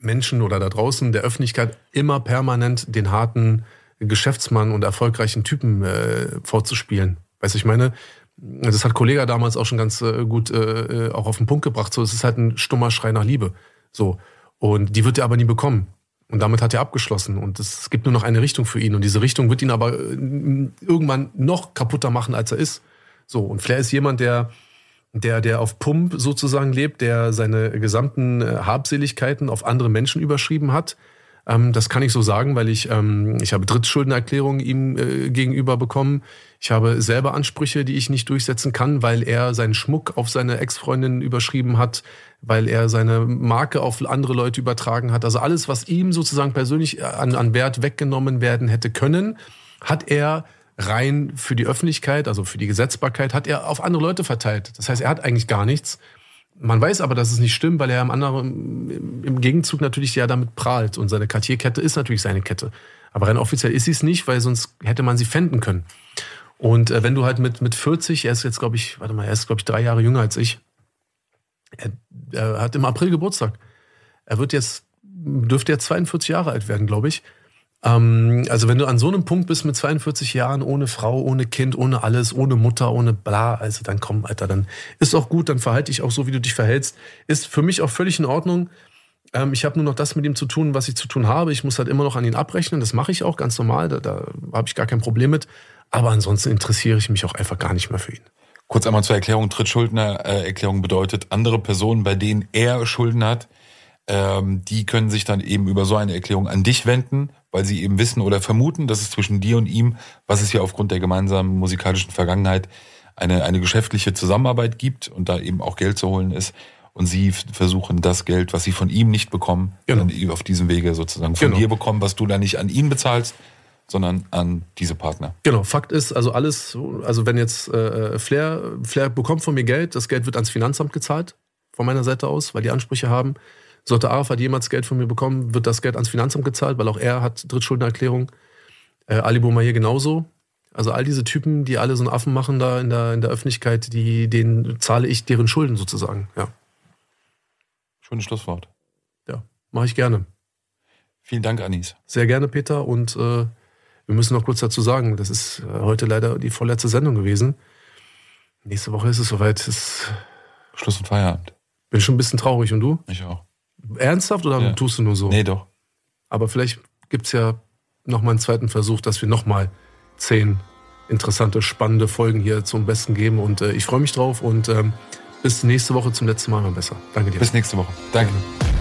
Speaker 1: Menschen oder da draußen der Öffentlichkeit immer permanent den harten Geschäftsmann und erfolgreichen Typen äh, vorzuspielen. Weißt du, ich meine, das hat Kollega damals auch schon ganz äh, gut äh, auch auf den Punkt gebracht. So, es ist halt ein stummer Schrei nach Liebe. So. Und die wird er aber nie bekommen. Und damit hat er abgeschlossen. Und es gibt nur noch eine Richtung für ihn. Und diese Richtung wird ihn aber äh, irgendwann noch kaputter machen, als er ist. So. Und Flair ist jemand, der, der, der auf Pump sozusagen lebt, der seine gesamten äh, Habseligkeiten auf andere Menschen überschrieben hat. Ähm, das kann ich so sagen, weil ich, ähm, ich habe Drittschuldenerklärungen ihm äh, gegenüber bekommen. Ich habe selber Ansprüche, die ich nicht durchsetzen kann, weil er seinen Schmuck auf seine Ex-Freundin überschrieben hat, weil er seine Marke auf andere Leute übertragen hat. Also alles, was ihm sozusagen persönlich an, an Wert weggenommen werden hätte können, hat er rein für die Öffentlichkeit, also für die Gesetzbarkeit, hat er auf andere Leute verteilt. Das heißt, er hat eigentlich gar nichts. Man weiß aber, dass es nicht stimmt, weil er im anderen, im Gegenzug natürlich ja damit prahlt. Und seine Cartier-Kette ist natürlich seine Kette. Aber rein offiziell ist sie es nicht, weil sonst hätte man sie fänden können. Und äh, wenn du halt mit, mit 40, er ist jetzt, glaube ich, warte mal, er ist, glaube ich, drei Jahre jünger als ich. Er, er hat im April Geburtstag. Er wird jetzt, dürfte jetzt 42 Jahre alt werden, glaube ich. Ähm, also wenn du an so einem Punkt bist mit 42 Jahren, ohne Frau, ohne Kind, ohne alles, ohne Mutter, ohne bla, also dann komm, Alter, dann ist auch gut, dann verhalte dich auch so, wie du dich verhältst. Ist für mich auch völlig in Ordnung. Ähm, ich habe nur noch das mit ihm zu tun, was ich zu tun habe. Ich muss halt immer noch an ihn abrechnen. Das mache ich auch ganz normal. Da, da habe ich gar kein Problem mit. Aber ansonsten interessiere ich mich auch einfach gar nicht mehr für ihn.
Speaker 3: Kurz einmal zur Erklärung. Trittschuldner-Erklärung bedeutet, andere Personen, bei denen er Schulden hat, ähm, die können sich dann eben über so eine Erklärung an dich wenden, weil sie eben wissen oder vermuten, dass es zwischen dir und ihm, was es ja aufgrund der gemeinsamen musikalischen Vergangenheit, eine, eine geschäftliche Zusammenarbeit gibt und da eben auch Geld zu holen ist. Und sie versuchen das Geld, was sie von ihm nicht bekommen,
Speaker 1: Genau.
Speaker 3: auf diesem Wege sozusagen von
Speaker 1: Genau.
Speaker 3: dir bekommen, was du dann nicht an ihn bezahlst, sondern an diese Partner.
Speaker 1: Genau, Fakt ist, also alles, also wenn jetzt äh, Flair, Flair bekommt von mir Geld, das Geld wird ans Finanzamt gezahlt, von meiner Seite aus, weil die Ansprüche haben. Sollte Arafat jemals Geld von mir bekommen, wird das Geld ans Finanzamt gezahlt, weil auch er hat Drittschuldenerklärung. Äh, Ali Boumaier genauso. Also all diese Typen, die alle so einen Affen machen da in der, in der Öffentlichkeit, die, denen zahle ich deren Schulden sozusagen. Ja,
Speaker 3: Schönes Schlusswort.
Speaker 1: ja mache ich gerne.
Speaker 3: Vielen Dank, Anis.
Speaker 1: Sehr gerne, Peter. Und äh, wir müssen noch kurz dazu sagen, das ist äh, heute leider die vorletzte Sendung gewesen. Nächste Woche ist es soweit. Es
Speaker 3: Schluss und Feierabend.
Speaker 1: bin schon ein bisschen traurig. Und du?
Speaker 3: Ich auch.
Speaker 1: Ernsthaft oder
Speaker 3: Ja.
Speaker 1: tust du nur so?
Speaker 3: Nee, doch.
Speaker 1: Aber vielleicht gibt es ja noch mal einen zweiten Versuch, dass wir noch mal 10 interessante, spannende Folgen hier zum Besten geben. Und äh, ich freue mich drauf und ähm, bis nächste Woche zum letzten Mal mal besser. Danke dir.
Speaker 3: Bis nächste Woche. Danke.
Speaker 1: Gerne.